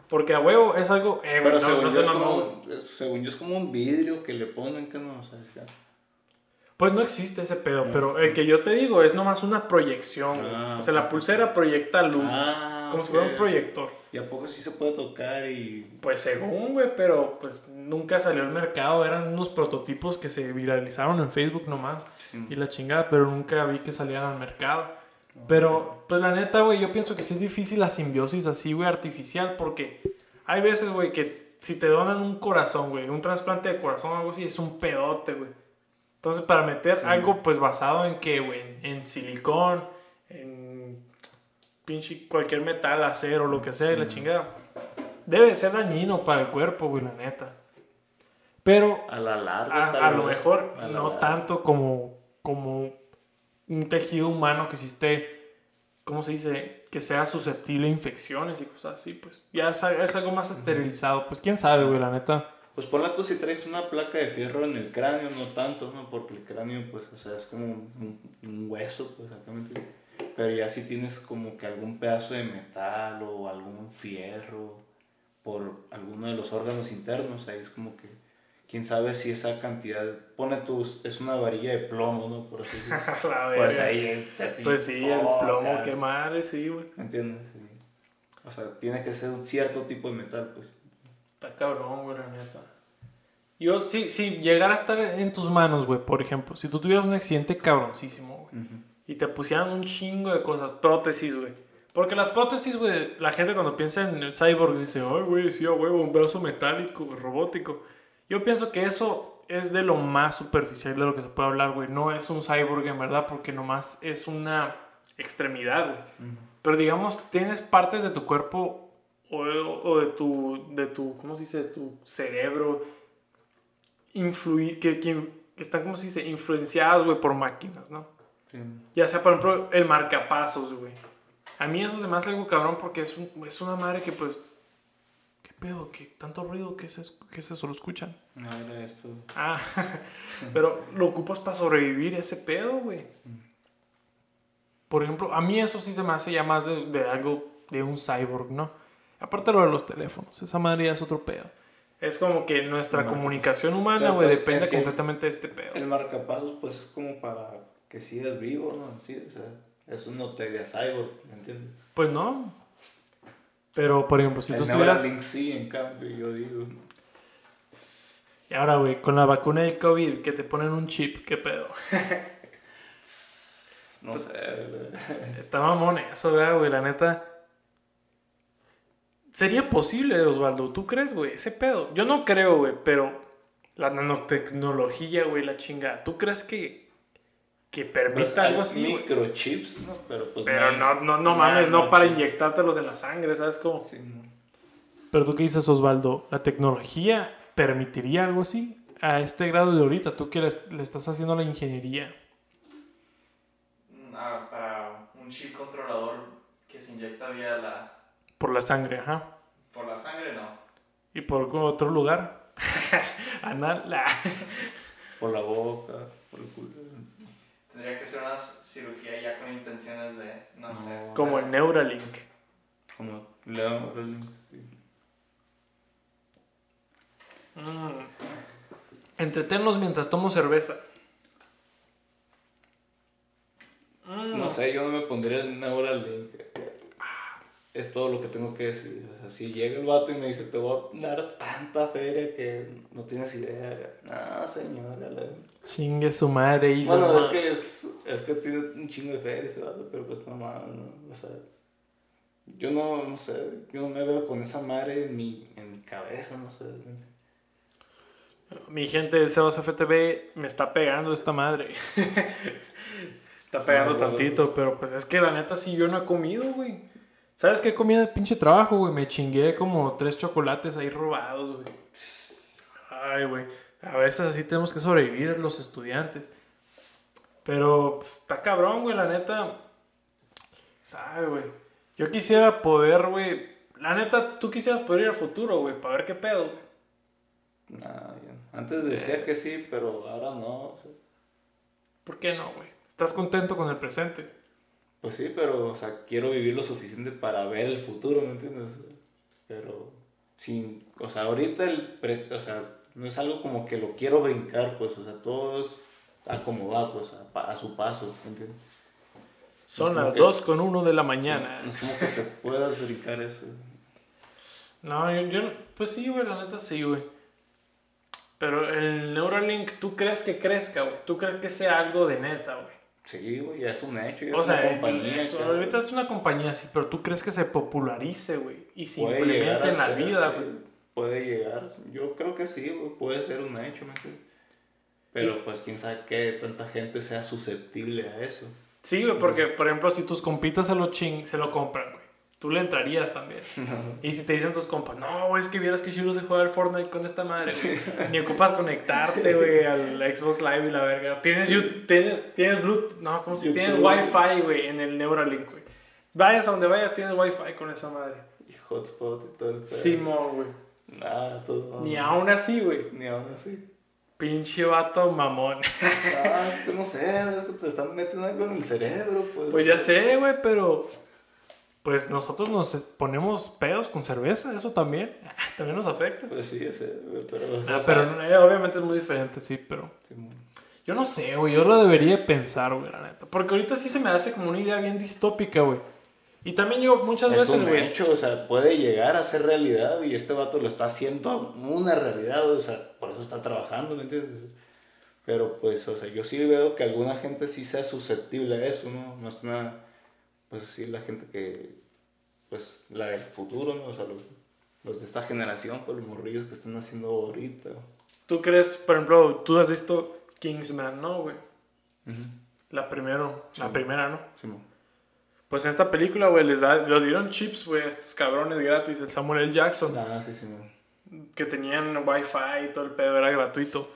Porque a huevo es algo... Eh, Pero no, según, no yo es como, es- según yo es como un vidrio que le ponen que no, o sea, ya. Pues no existe ese pedo, pero el que yo te digo es nomás una proyección. Ah, o sea, la pulsera proyecta luz, Ah, como si fuera un proyector. ¿Y a poco sí se puede tocar y...? Pues según, güey, pero pues nunca salió al mercado. Eran unos prototipos que se viralizaron en Facebook nomás. Sí. Y la chingada, pero nunca vi que salieran al mercado. Pero, pues la neta, güey, yo pienso que sí es difícil la simbiosis así, güey, artificial. Porque hay veces, güey, que si te donan un corazón, güey, un trasplante de corazón o algo así, es un pedote, güey. Entonces, para meter algo, pues basado en que, güey, en, silicón, pinche cualquier metal, acero, lo que sea, y la chingada. Debe ser dañino para el cuerpo, güey, la neta. Pero A la larga, a, a lo mejor A no larga. tanto como, como un tejido humano que sí esté, ¿cómo se dice? Que sea susceptible a infecciones y cosas así, pues. Ya es, es algo más esterilizado, pues quién sabe, güey, la neta. Pues ponle tú si traes una placa de fierro en el cráneo, no tanto, ¿no? Porque el cráneo, pues, o sea, es como un, un hueso, pues, acá me entiendes? Pero ya si tienes como que algún pedazo de metal o algún fierro por alguno de los órganos internos, ahí es como que, quién sabe si esa cantidad, pone tú, es una varilla de plomo, ¿no? Por así [LAUGHS] Pues ahí se Pues sí, el plomo, qué madre, sí, güey. ¿Me entiendes? Sí. O sea, tiene que ser un cierto tipo de metal, pues. Está cabrón, güey, la neta. Yo, sí, sí, llegara a estar en tus manos, güey, por ejemplo, si tú tuvieras un accidente cabroncísimo, güey. Y te pusieran un chingo de cosas, prótesis, güey. Porque las prótesis, güey, la gente cuando piensa en el cyborg dice, ay, güey, sí, a huevo, un brazo metálico, robótico. Yo pienso que eso es de lo más superficial de lo que se puede hablar, güey. No es un cyborg en verdad, porque nomás es una extremidad, güey. Pero digamos, tienes partes de tu cuerpo o, o de tu, de tu, ¿cómo se dice? De tu cerebro influir, que, que, que están, ¿cómo se dice? Influenciadas, güey, por máquinas, ¿no? Sí. Ya sea, por ejemplo, el marcapasos, güey. A mí eso se me hace algo cabrón porque es, un- es una madre que, pues. ¿Qué pedo? ¿Qué tanto ruido? ¿Qué es, eso? ¿Qué es eso? ¿Lo escuchan? No, era esto. Ah, [LAUGHS] pero lo ocupas para sobrevivir ese pedo, güey. Por ejemplo, a mí eso sí se me hace ya más de, de algo de un cyborg, ¿no? Aparte lo de los teléfonos, esa madre ya es otro pedo. Es como que nuestra comunicación humana, güey, pues, depende completamente de este pedo. El marcapasos, pues es como para que sigas vivo, ¿no? Sí, o sea, eso no te haría cyborg, ¿me entiendes? Pues no. Pero, por ejemplo, si El tú estuvieras... Neuralink sí, en cambio, yo digo. Y ahora, güey, con la vacuna del COVID, que te ponen un chip, ¿qué pedo? [LAUGHS] No sé, ¿verdad? Está mamón eso, ¿verdad, güey? La neta. Sería posible, Osvaldo. ¿Tú crees, güey? Ese pedo. Yo no creo, güey, pero la nanotecnología, güey, la chinga. ¿Tú crees que, que permita algo así, microchips, ¿no? Pero pues Pero no, no, no mames, no para inyectártelos en la sangre, ¿sabes cómo? Sí. Pero tú qué dices, Osvaldo, ¿la tecnología permitiría algo así? A este grado de ahorita, tú que le, le estás haciendo la ingeniería. Ah, para un chip controlador que se inyecta vía la... Por la sangre, ajá. Por la sangre, no. Y por otro lugar. [LAUGHS] Anal. la- Por la boca, por el culo. Tendría que ser una cirugía ya con intenciones de, no, sé. Como el Neuralink. Como Neuralink, sí. Mm. Entretenlos mientras tomo cerveza. Mm. No sé, yo no me pondría el Neuralink. Es todo lo que tengo que decir. O sea, si llega el vato y me dice, te voy a dar tanta feria que no tienes idea. No, señora. la- Chingue su madre. Elon Bueno, es que, es, es que tiene un chingo de feria ese vato, pero pues no mames, no. O sea, yo no, no sé, yo no me veo con esa madre en mi, en mi cabeza, no sé. Mi gente de Sebas FTV me está pegando esta madre. [LAUGHS] está pegando Sí, tantito, pero pues es que la neta sí yo no he comido, güey. ¿Sabes qué comí de pinche trabajo, güey? Me chingué como tres chocolates ahí robados, güey. Ay, güey. A veces así tenemos que sobrevivir los estudiantes. Pero pues, está cabrón, güey, la neta. ¿Sabe, güey? Yo quisiera poder, güey. La neta, tú quisieras poder ir al futuro, güey, para ver qué pedo, güey. Nah. Antes decía que sí, pero ahora no. ¿Por qué no, güey? ¿Estás contento con el presente? Pues sí, pero, o sea, quiero vivir lo suficiente para ver el futuro, ¿me entiendes? Pero, sin, o sea, ahorita el, o sea, no es algo como que lo quiero brincar, pues, o sea, todo es a como va, pues, a, a su paso, ¿me entiendes? Son las que- 2 con 1 de la mañana. No es como que te puedas brincar eso. No, yo, yo- pues sí, güey, la neta sí, güey. Pero el Neuralink, ¿tú crees que crezca, güey? ¿Tú crees que sea algo de neta, güey? Sí, güey, ya es un hecho, ya O es una sea, compañía. eso, que ahorita es una compañía, sí, pero ¿tú crees que se popularice, güey? Y se puede implemente en la ser, vida, sí, güey. Puede llegar, yo creo que sí, güey, puede ser un hecho, ¿me entiendes? Pero, pues, quién sabe qué tanta gente sea susceptible a eso. Sí, güey, porque, por ejemplo, si tus compitas se lo ching, se lo compran, güey. Tú le entrarías también. [LAUGHS] Y si te dicen tus compas, no, güey, es que vieras que chido se juega al Fortnite con esta madre, güey. [LAUGHS] Ni ocupas conectarte, güey, al Xbox Live y la verga. Tienes, you- tienes, tienes Bluetooth, no, como si tienes. Wi-Fi, güey, en el Neuralink, güey. Vayas a donde vayas, tienes Wi-Fi con esa madre. Y hotspot y todo el. Simón, güey. Nada, todo. Ni aún así, güey. Ni aún así. Pinche vato mamón. [LAUGHS] Ah, es que no sé, es que te están metiendo algo en el cerebro, pues. Pues ya sé, güey, pero. Pues nosotros nos ponemos pedos con cerveza, eso también. [LAUGHS] También nos afecta. Pues sí, sé, pero. o sea, Ah, pero eh, obviamente es muy diferente, sí, pero. Simón. Yo no sé, güey, yo lo debería pensar, güey, la neta. Porque ahorita sí se me hace como una idea bien distópica, güey. Y también yo muchas Es veces, güey. hecho, o sea, puede llegar a ser realidad y este vato lo está haciendo una realidad, güey, o sea, por eso está trabajando, ¿me entiendes? Pero pues, o sea, yo sí veo que alguna gente sí sea susceptible a eso, ¿no? Más que nada, pues sí, la gente que, pues, la del futuro, ¿no? O sea, los, los de esta generación, pues los morrillos que están haciendo ahorita. Tú crees, por ejemplo, tú has visto Kingsman, ¿no, güey? La primero, la Sí. primera, ¿no? Simón. Pues en esta película, güey, les, da, les dieron chips, güey, a estos cabrones gratis. El Samuel L. Jackson. Ah, sí, Simón. que tenían wifi y todo el pedo, era gratuito.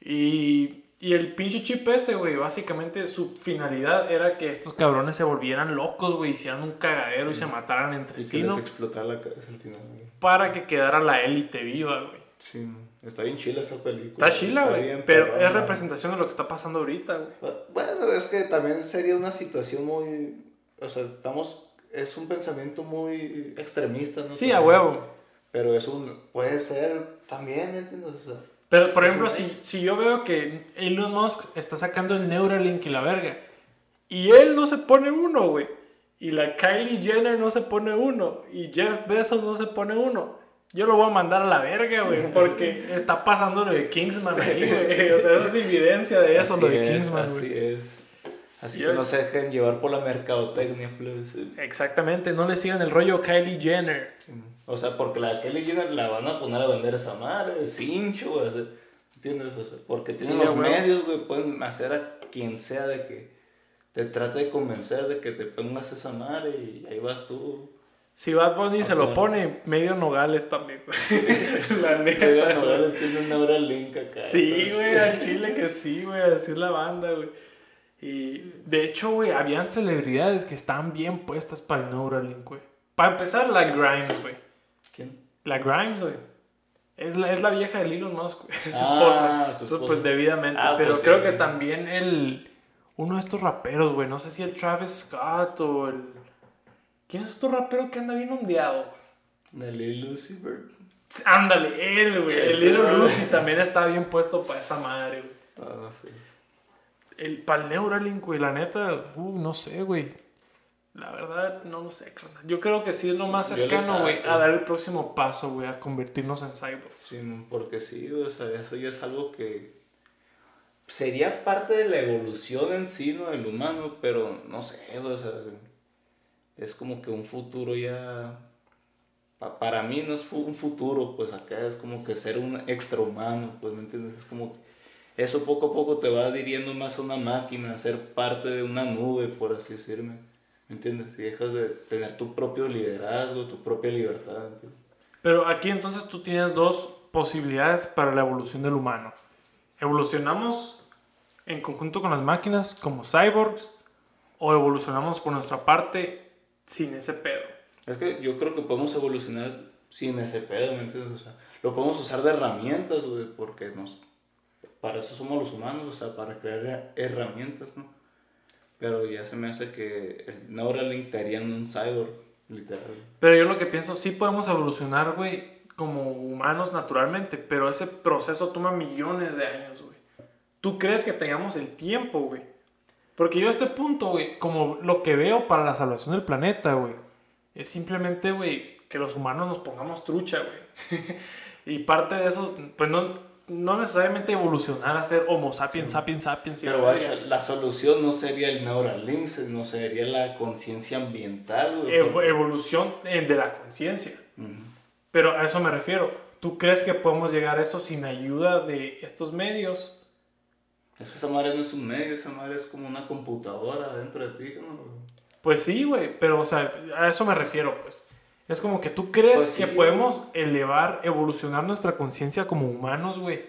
Y, y el pinche chip ese, güey, básicamente su finalidad era que estos cabrones se volvieran locos, güey, hicieran un cagadero y se mataran entre Y sí, que les ¿no? explotara la cabeza al final, güey. Para que quedara la élite viva, güey. Sí, está bien chila esa película. Está chila, güey, pero es representación de lo que está pasando ahorita, güey. Bueno, es que también sería una situación muy. O sea, estamos. Es un pensamiento muy extremista, ¿no? Sí, a huevo. Pero es un. Puede ser también, ¿me entiendes? O sea, Pero, por ejemplo, si, si yo veo que Elon Musk está sacando el Neuralink y la verga, y él no se pone uno, güey, y la Kylie Jenner no se pone uno, y Jeff Bezos no se pone uno, yo lo voy a mandar a la verga, güey, porque está pasando lo de Kingsman ahí, güey. O sea, eso es evidencia de eso, lo de Kingsman, güey. Así es. Así que no se dejen llevar por la mercadotecnia, pues. Exactamente, no le sigan el rollo Kylie Jenner. O sea, porque la Kylie Jenner la van a poner a vender esa madre, cincho, güey. ¿Entiendes? O sea, porque tienen los medios, güey, pueden hacer a quien sea de que te trate de convencer de que te pongas esa madre y ahí vas tú. Si Bad Bunny se lo pone, medio Nogales también, güey. [LAUGHS] La neta. Medio Nogales tiene una hora link acá. Sí, güey, al chile que sí, güey, así es la banda, güey. Y de hecho, güey, habían celebridades que estaban bien puestas para el Neuralink, güey. Para empezar, la Grimes, güey. ¿Quién? La Grimes, güey. Es la, es la vieja de Elon Musk, güey. Es [LAUGHS] su esposa. Ah, su esposa. pues debidamente. Ah, pero pues creo que también el. Uno de estos raperos, güey. No sé si el Travis Scott o el. ¿Quién es otro rapero que anda bien ondeado? El Lucy Ándale, él, güey. El Little Lucy también está bien puesto para esa madre, güey. Ah, no sé. El, para el Neuralink, güey, la neta, uh, no sé, güey. La verdad, no lo sé, carnal. Yo creo que sí es lo más cercano, güey, a dar el próximo paso, güey, a convertirnos en cyborgs. Sí, porque sí, o sea, eso ya es algo que sería parte de la evolución en sí, ¿no? Del humano, pero no sé, o sea, es como que un futuro ya... Para mí no es un futuro, pues acá es como que ser un extrahumano, pues, ¿me entiendes? Es como eso poco a poco te va adhiriendo más a una máquina, a ser parte de una nube, por así decirme. ¿Me entiendes? Si dejas de tener tu propio liderazgo, tu propia libertad. Pero aquí entonces tú tienes dos posibilidades para la evolución del humano. Evolucionamos en conjunto con las máquinas como cyborgs o evolucionamos por nuestra parte sin ese pedo. Es que yo creo que podemos evolucionar sin ese pedo, ¿me entiendes? O sea, lo podemos usar de herramientas, güey, porque nos, para eso somos los humanos, o sea, para crear herramientas, ¿no? Pero ya se me hace que el Neuralink te haría un cyborg, literal. Pero yo lo que pienso, sí podemos evolucionar, güey, como humanos naturalmente, pero ese proceso toma millones de años, güey. ¿Tú crees que tengamos el tiempo, güey? Porque yo a este punto, güey, como lo que veo para la salvación del planeta, güey, es simplemente, güey, que los humanos nos pongamos trucha, güey. [LAUGHS] y parte de eso, pues no, no necesariamente evolucionar a ser Homo sapiens, sapiens, sapiens. Pero vaya, la solución no sería el Neuralink, no sería la conciencia ambiental. Evolución de la conciencia. Pero a eso me refiero. ¿Tú crees que podemos llegar a eso sin ayuda de estos medios? Es que esa madre no es un medio, esa madre es como una computadora dentro de ti. ¿no? Pues sí, güey, pero o sea, a eso me refiero, pues. Es como que tú crees pues que podemos elevar, evolucionar nuestra conciencia como humanos, güey,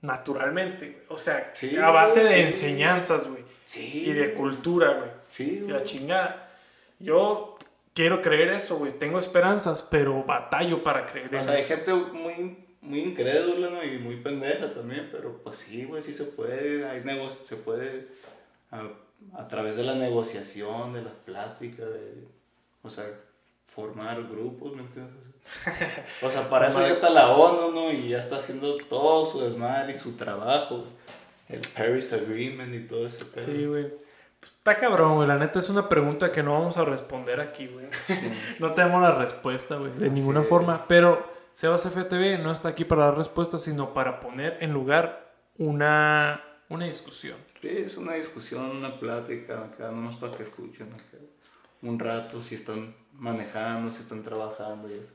naturalmente. O sea, a base de enseñanzas, güey. Sí. Y de cultura, güey. Sí. Y la chingada. Yo quiero creer eso, güey. Tengo esperanzas, pero batallo para creer o sea, hay gente muy muy incrédula, ¿no? Y muy pendeja también, pero pues sí, güey, sí se puede, hay negocio, se puede a, a, través de la negociación, de las pláticas, de, o sea, formar grupos, ¿me entiendes? [LAUGHS] O sea, para eso ya está la ONU, ¿no? Y ya está haciendo todo su desmadre y su trabajo, el Paris Agreement y todo ese pedo. Sí, güey. Pues está cabrón, güey. La neta es una pregunta que no vamos a responder aquí, güey. [LAUGHS] no tenemos la respuesta, güey, de ninguna forma, pero Sebas FTV no está aquí para dar respuestas, sino para poner en lugar una, una discusión. Sí, es una discusión, una plática, acá nomás para que escuchen un rato si están manejando, si están trabajando y eso.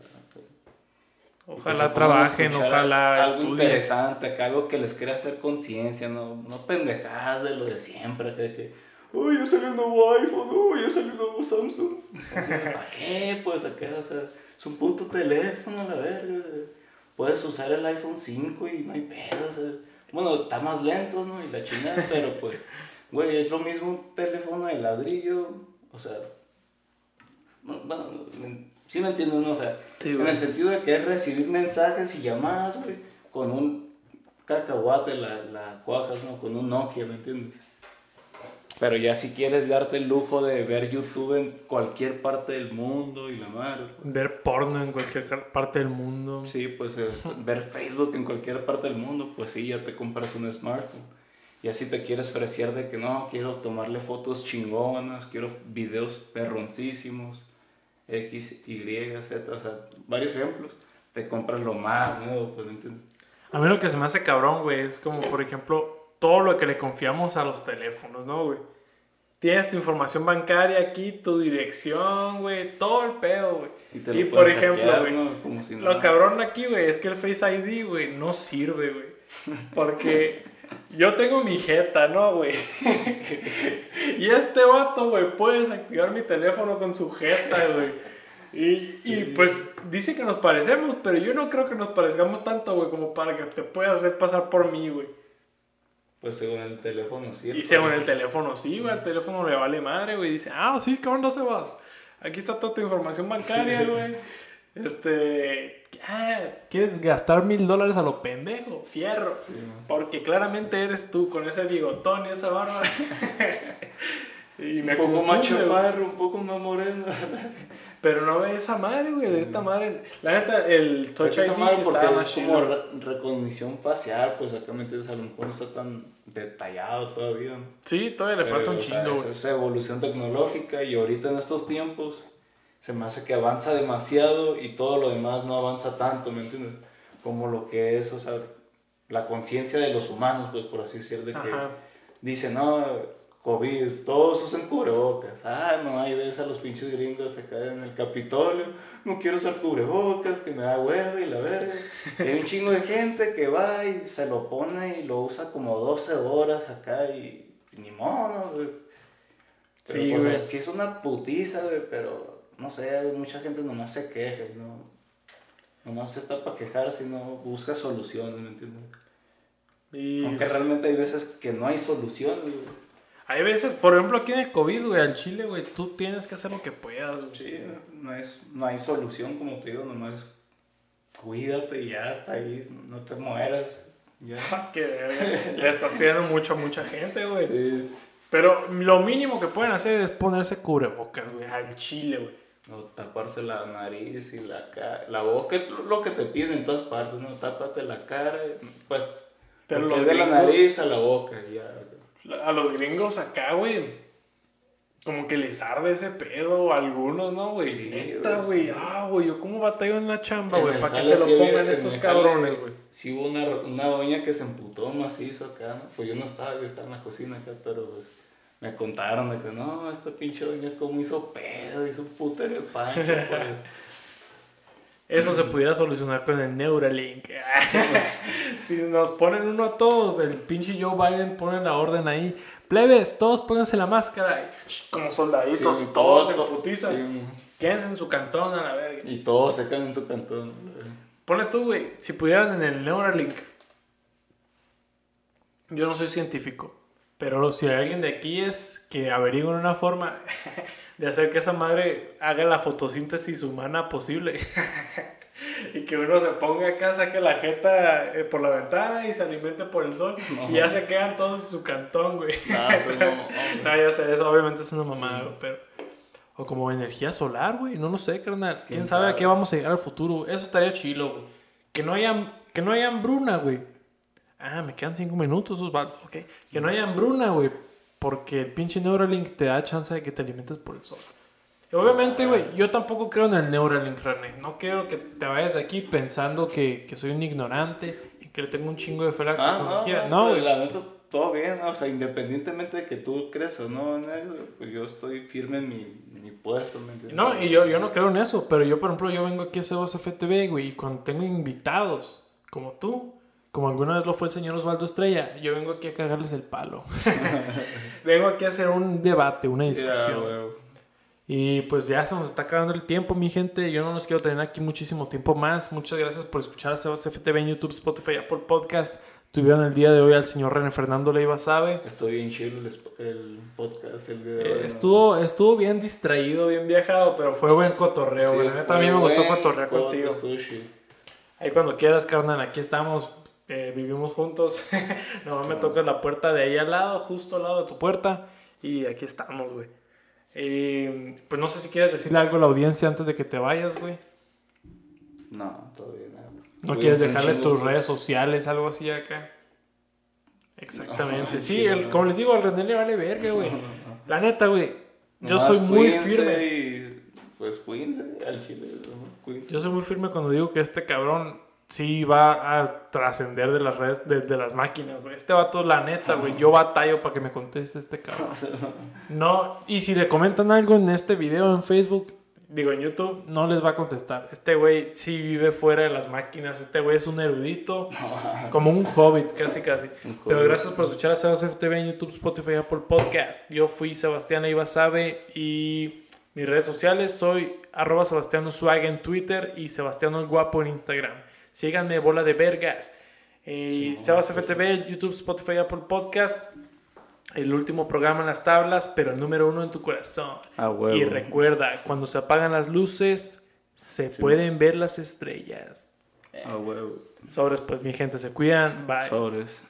Ojalá trabajen, ojalá algo interesante, acá, algo que les quiera hacer conciencia, no, no pendejadas de lo de siempre, que, que uy, ya salió un nuevo iPhone, uy, ya salió un nuevo Samsung. ¿Para qué? Pues acá, o sea es un puto teléfono, la verga. puedes usar el iPhone 5 y no hay pedo. bueno, está más lento, ¿no? Y la chingada, pero pues, güey, es lo mismo un teléfono de ladrillo. O sea, bueno, sí me entiendes, ¿no? O sea, en el sentido de que es recibir mensajes y llamadas, güey, con un cacahuate, la, la cuajas, ¿no? Con un Nokia, ¿me entiendes? Pero ya si quieres darte el lujo de ver YouTube en cualquier parte del mundo y la madre. Ver porno en cualquier parte del mundo. Sí, pues [LAUGHS] ver Facebook en cualquier parte del mundo, pues sí, ya te compras un smartphone. Y así te quieres fresear de que no, quiero tomarle fotos chingonas, quiero videos perroncísimos, X, Y, Z, o sea, varios ejemplos. Te compras lo más nuevo, pues, ¿entiendes? A mí lo que se me hace cabrón, güey, es como, por ejemplo, todo lo que le confiamos a los teléfonos, ¿no, güey? Tienes tu información bancaria aquí, tu dirección, güey, todo el pedo, güey. Y, por ejemplo, güey, lo cabrón aquí, güey, es que el Face ID, güey, no sirve, güey. Porque yo tengo mi jeta, ¿no, güey? [LAUGHS] y este vato, güey, puedes activar mi teléfono con su jeta, güey. Y, y, pues dice que nos parecemos, pero yo no creo que nos parezcamos tanto, güey, como para que te puedas hacer pasar por mí, güey. Pues según el teléfono sí. Y según el teléfono sí, güey. El teléfono le vale madre, güey. Dice, ah, sí, ¿qué onda se vas? Aquí está toda tu información bancaria, güey. Este. Ah, ¿quieres gastar mil dólares a lo pendejo? Fierro. Porque claramente eres tú con ese bigotón y esa barba. [LAUGHS] y me un poco más chaparro, un poco más moreno. [LAUGHS] Pero no ve esa madre, güey, de esta madre. La neta, el Touch ID sí porque es como recognición facial, pues acá me entiendes, a lo mejor no está tan detallado todavía. Sí, todavía le falta un chingo, güey. Es evolución tecnológica y ahorita en estos tiempos se me hace que avanza demasiado y todo lo demás no avanza tanto, ¿me entiendes? Como lo que es, o sea, la conciencia de los humanos, pues por así decir, de que dice, no, COVID, todos usan cubrebocas. Ah, no, hay veces a los pinches gringos acá en el Capitolio, no quiero usar cubrebocas, que me da hueva y la verga. hay un chingo de gente que va y se lo pone y lo usa como 12 horas acá y, ni modo, güey. sí, pues, güey. sí es una putiza, güey, pero no sé, mucha gente nomás se queja, ¿no? Nomás está para quejarse y no busca soluciones, ¿me entiendes? Aunque pues realmente hay veces que no hay soluciones, güey. Hay veces, por ejemplo, aquí en el COVID, güey, al Chile, güey, tú tienes que hacer lo que puedas, güey. Sí, no, es, no hay solución, como te digo, nomás cuídate y ya está ahí, no te mueras. Ya. [LAUGHS] que le estás pidiendo mucho a mucha gente, güey. Sí. Pero lo mínimo que pueden hacer es ponerse cubrebocas, güey, al chile, güey. O taparse la nariz y la cara, la boca, lo que te piden en todas partes, ¿no? Tápate la cara, pues. Pero lo de la nariz a la boca, ya a los gringos acá, güey. Como que les arde ese pedo, algunos, ¿no, güey? Sí, Neta, güey. Ah, güey, yo como batallo en la chamba, güey, para que se lo pongan estos cabrones, güey. Sí hubo una, una doña que se emputó macizo acá, ¿no? Pues yo no estaba, yo estaba en la cocina acá, pero pues, me contaron de que no, esta pinche doña como hizo pedo, hizo puterio de pancho, pues. [LAUGHS] Eso se pudiera solucionar con el Neuralink. [LAUGHS] si nos ponen uno a todos, el pinche Joe Biden pone la orden ahí. Plebes, todos pónganse la máscara. como soldaditos, y todos, se putizan. Quédense en su cantón a la verga. Y todos se quedan en su cantón. Ponle tú, güey, si pudieran en el Neuralink. Yo no soy científico, pero si alguien de aquí es que averigüen una forma [LAUGHS] de hacer que esa madre haga la fotosíntesis humana posible. [LAUGHS] y que uno se ponga acá, saque la jeta eh, por la ventana y se alimente por el sol. Y ya se quedan todos en su cantón, güey. [LAUGHS] no, ya sé, eso obviamente es una mamada, pero... O como energía solar, güey. No lo sé, carnal. ¿Quién, sabe, a qué vamos a llegar al futuro? Eso estaría chilo, güey. Que no haya, que no haya hambruna, güey. Ah, me quedan cinco minutos, Osvaldo. Ok. Que no haya hambruna, güey porque el pinche Neuralink te da chance de que te alimentes por el sol. obviamente, güey, yo tampoco creo en el Neuralink, René. No quiero que te vayas de aquí pensando que, que soy un ignorante y que le tengo un chingo de fe a la ah, tecnología. No, güey. la neta, todo bien, o sea, independientemente de que tú creas o no en pues yo estoy firme en mi, mi puesto. no, y yo, yo no creo en eso, pero yo, por ejemplo, yo vengo aquí a CBOS FTV, güey, y cuando tengo invitados como tú, como alguna vez lo fue el señor Osvaldo Estrella, yo vengo aquí a cagarles el palo. [LAUGHS] vengo aquí a hacer un debate, una discusión. y pues ya se nos está acabando el tiempo, mi gente. Yo no los quiero tener aquí muchísimo tiempo más. Muchas gracias por escuchar a Sebas FTV en YouTube, Spotify, Apple Podcast. Tuvieron el día de hoy al señor René Fernando Leiva Sabe. Estoy bien chido el, podcast el de hoy, estuvo, estuvo bien distraído, bien viajado, pero fue buen cotorreo. Sí, también me gustó cotorrear contigo. Ahí cuando quieras, carnal, aquí estamos vivimos juntos. [LAUGHS] no me tocas la puerta de ahí al lado, justo al lado de tu puerta. Y aquí estamos, güey. Eh, pues no sé si quieres decirle algo a la audiencia antes de que te vayas, güey. No, todavía nada. ¿No Voy quieres dejarle chingo, tus güey. redes sociales, algo así acá? Exactamente. No, sí, chido, el- güey. como les digo, al René le vale verga, güey. La neta, güey. Yo Nomás soy muy firme. y, pues cuídense al chile. ¿no? Cuídense. Yo soy muy firme cuando digo que este cabrón sí va a trascender de las redes, de, de las máquinas, güey. Este vato, la neta, güey. Yo batallo para que me conteste este cabrón. [LAUGHS] No, y si le comentan algo en este video en Facebook, digo en YouTube, no les va a contestar. Este güey sí vive fuera de las máquinas. Este güey es un erudito, [LAUGHS] como un hobbit, casi, casi. Pero gracias por escuchar a Sebas FTV en YouTube, Spotify, Apple Podcast. Yo fui Sebastián Eiva Sabe y mis redes sociales soy arroba Sebastiano Swag en Twitter y Sebastiano Guapo en Instagram. Síganme, bola de vergas. Eh, Sebas FTV, YouTube, Spotify, Apple Podcast. El último programa en las tablas, pero el número uno en tu corazón. Ah, huevo. Y recuerda, cuando se apagan las luces, se pueden ver las estrellas. Ah, huevo. Sobres, pues mi gente, se cuidan. Bye. Sobres.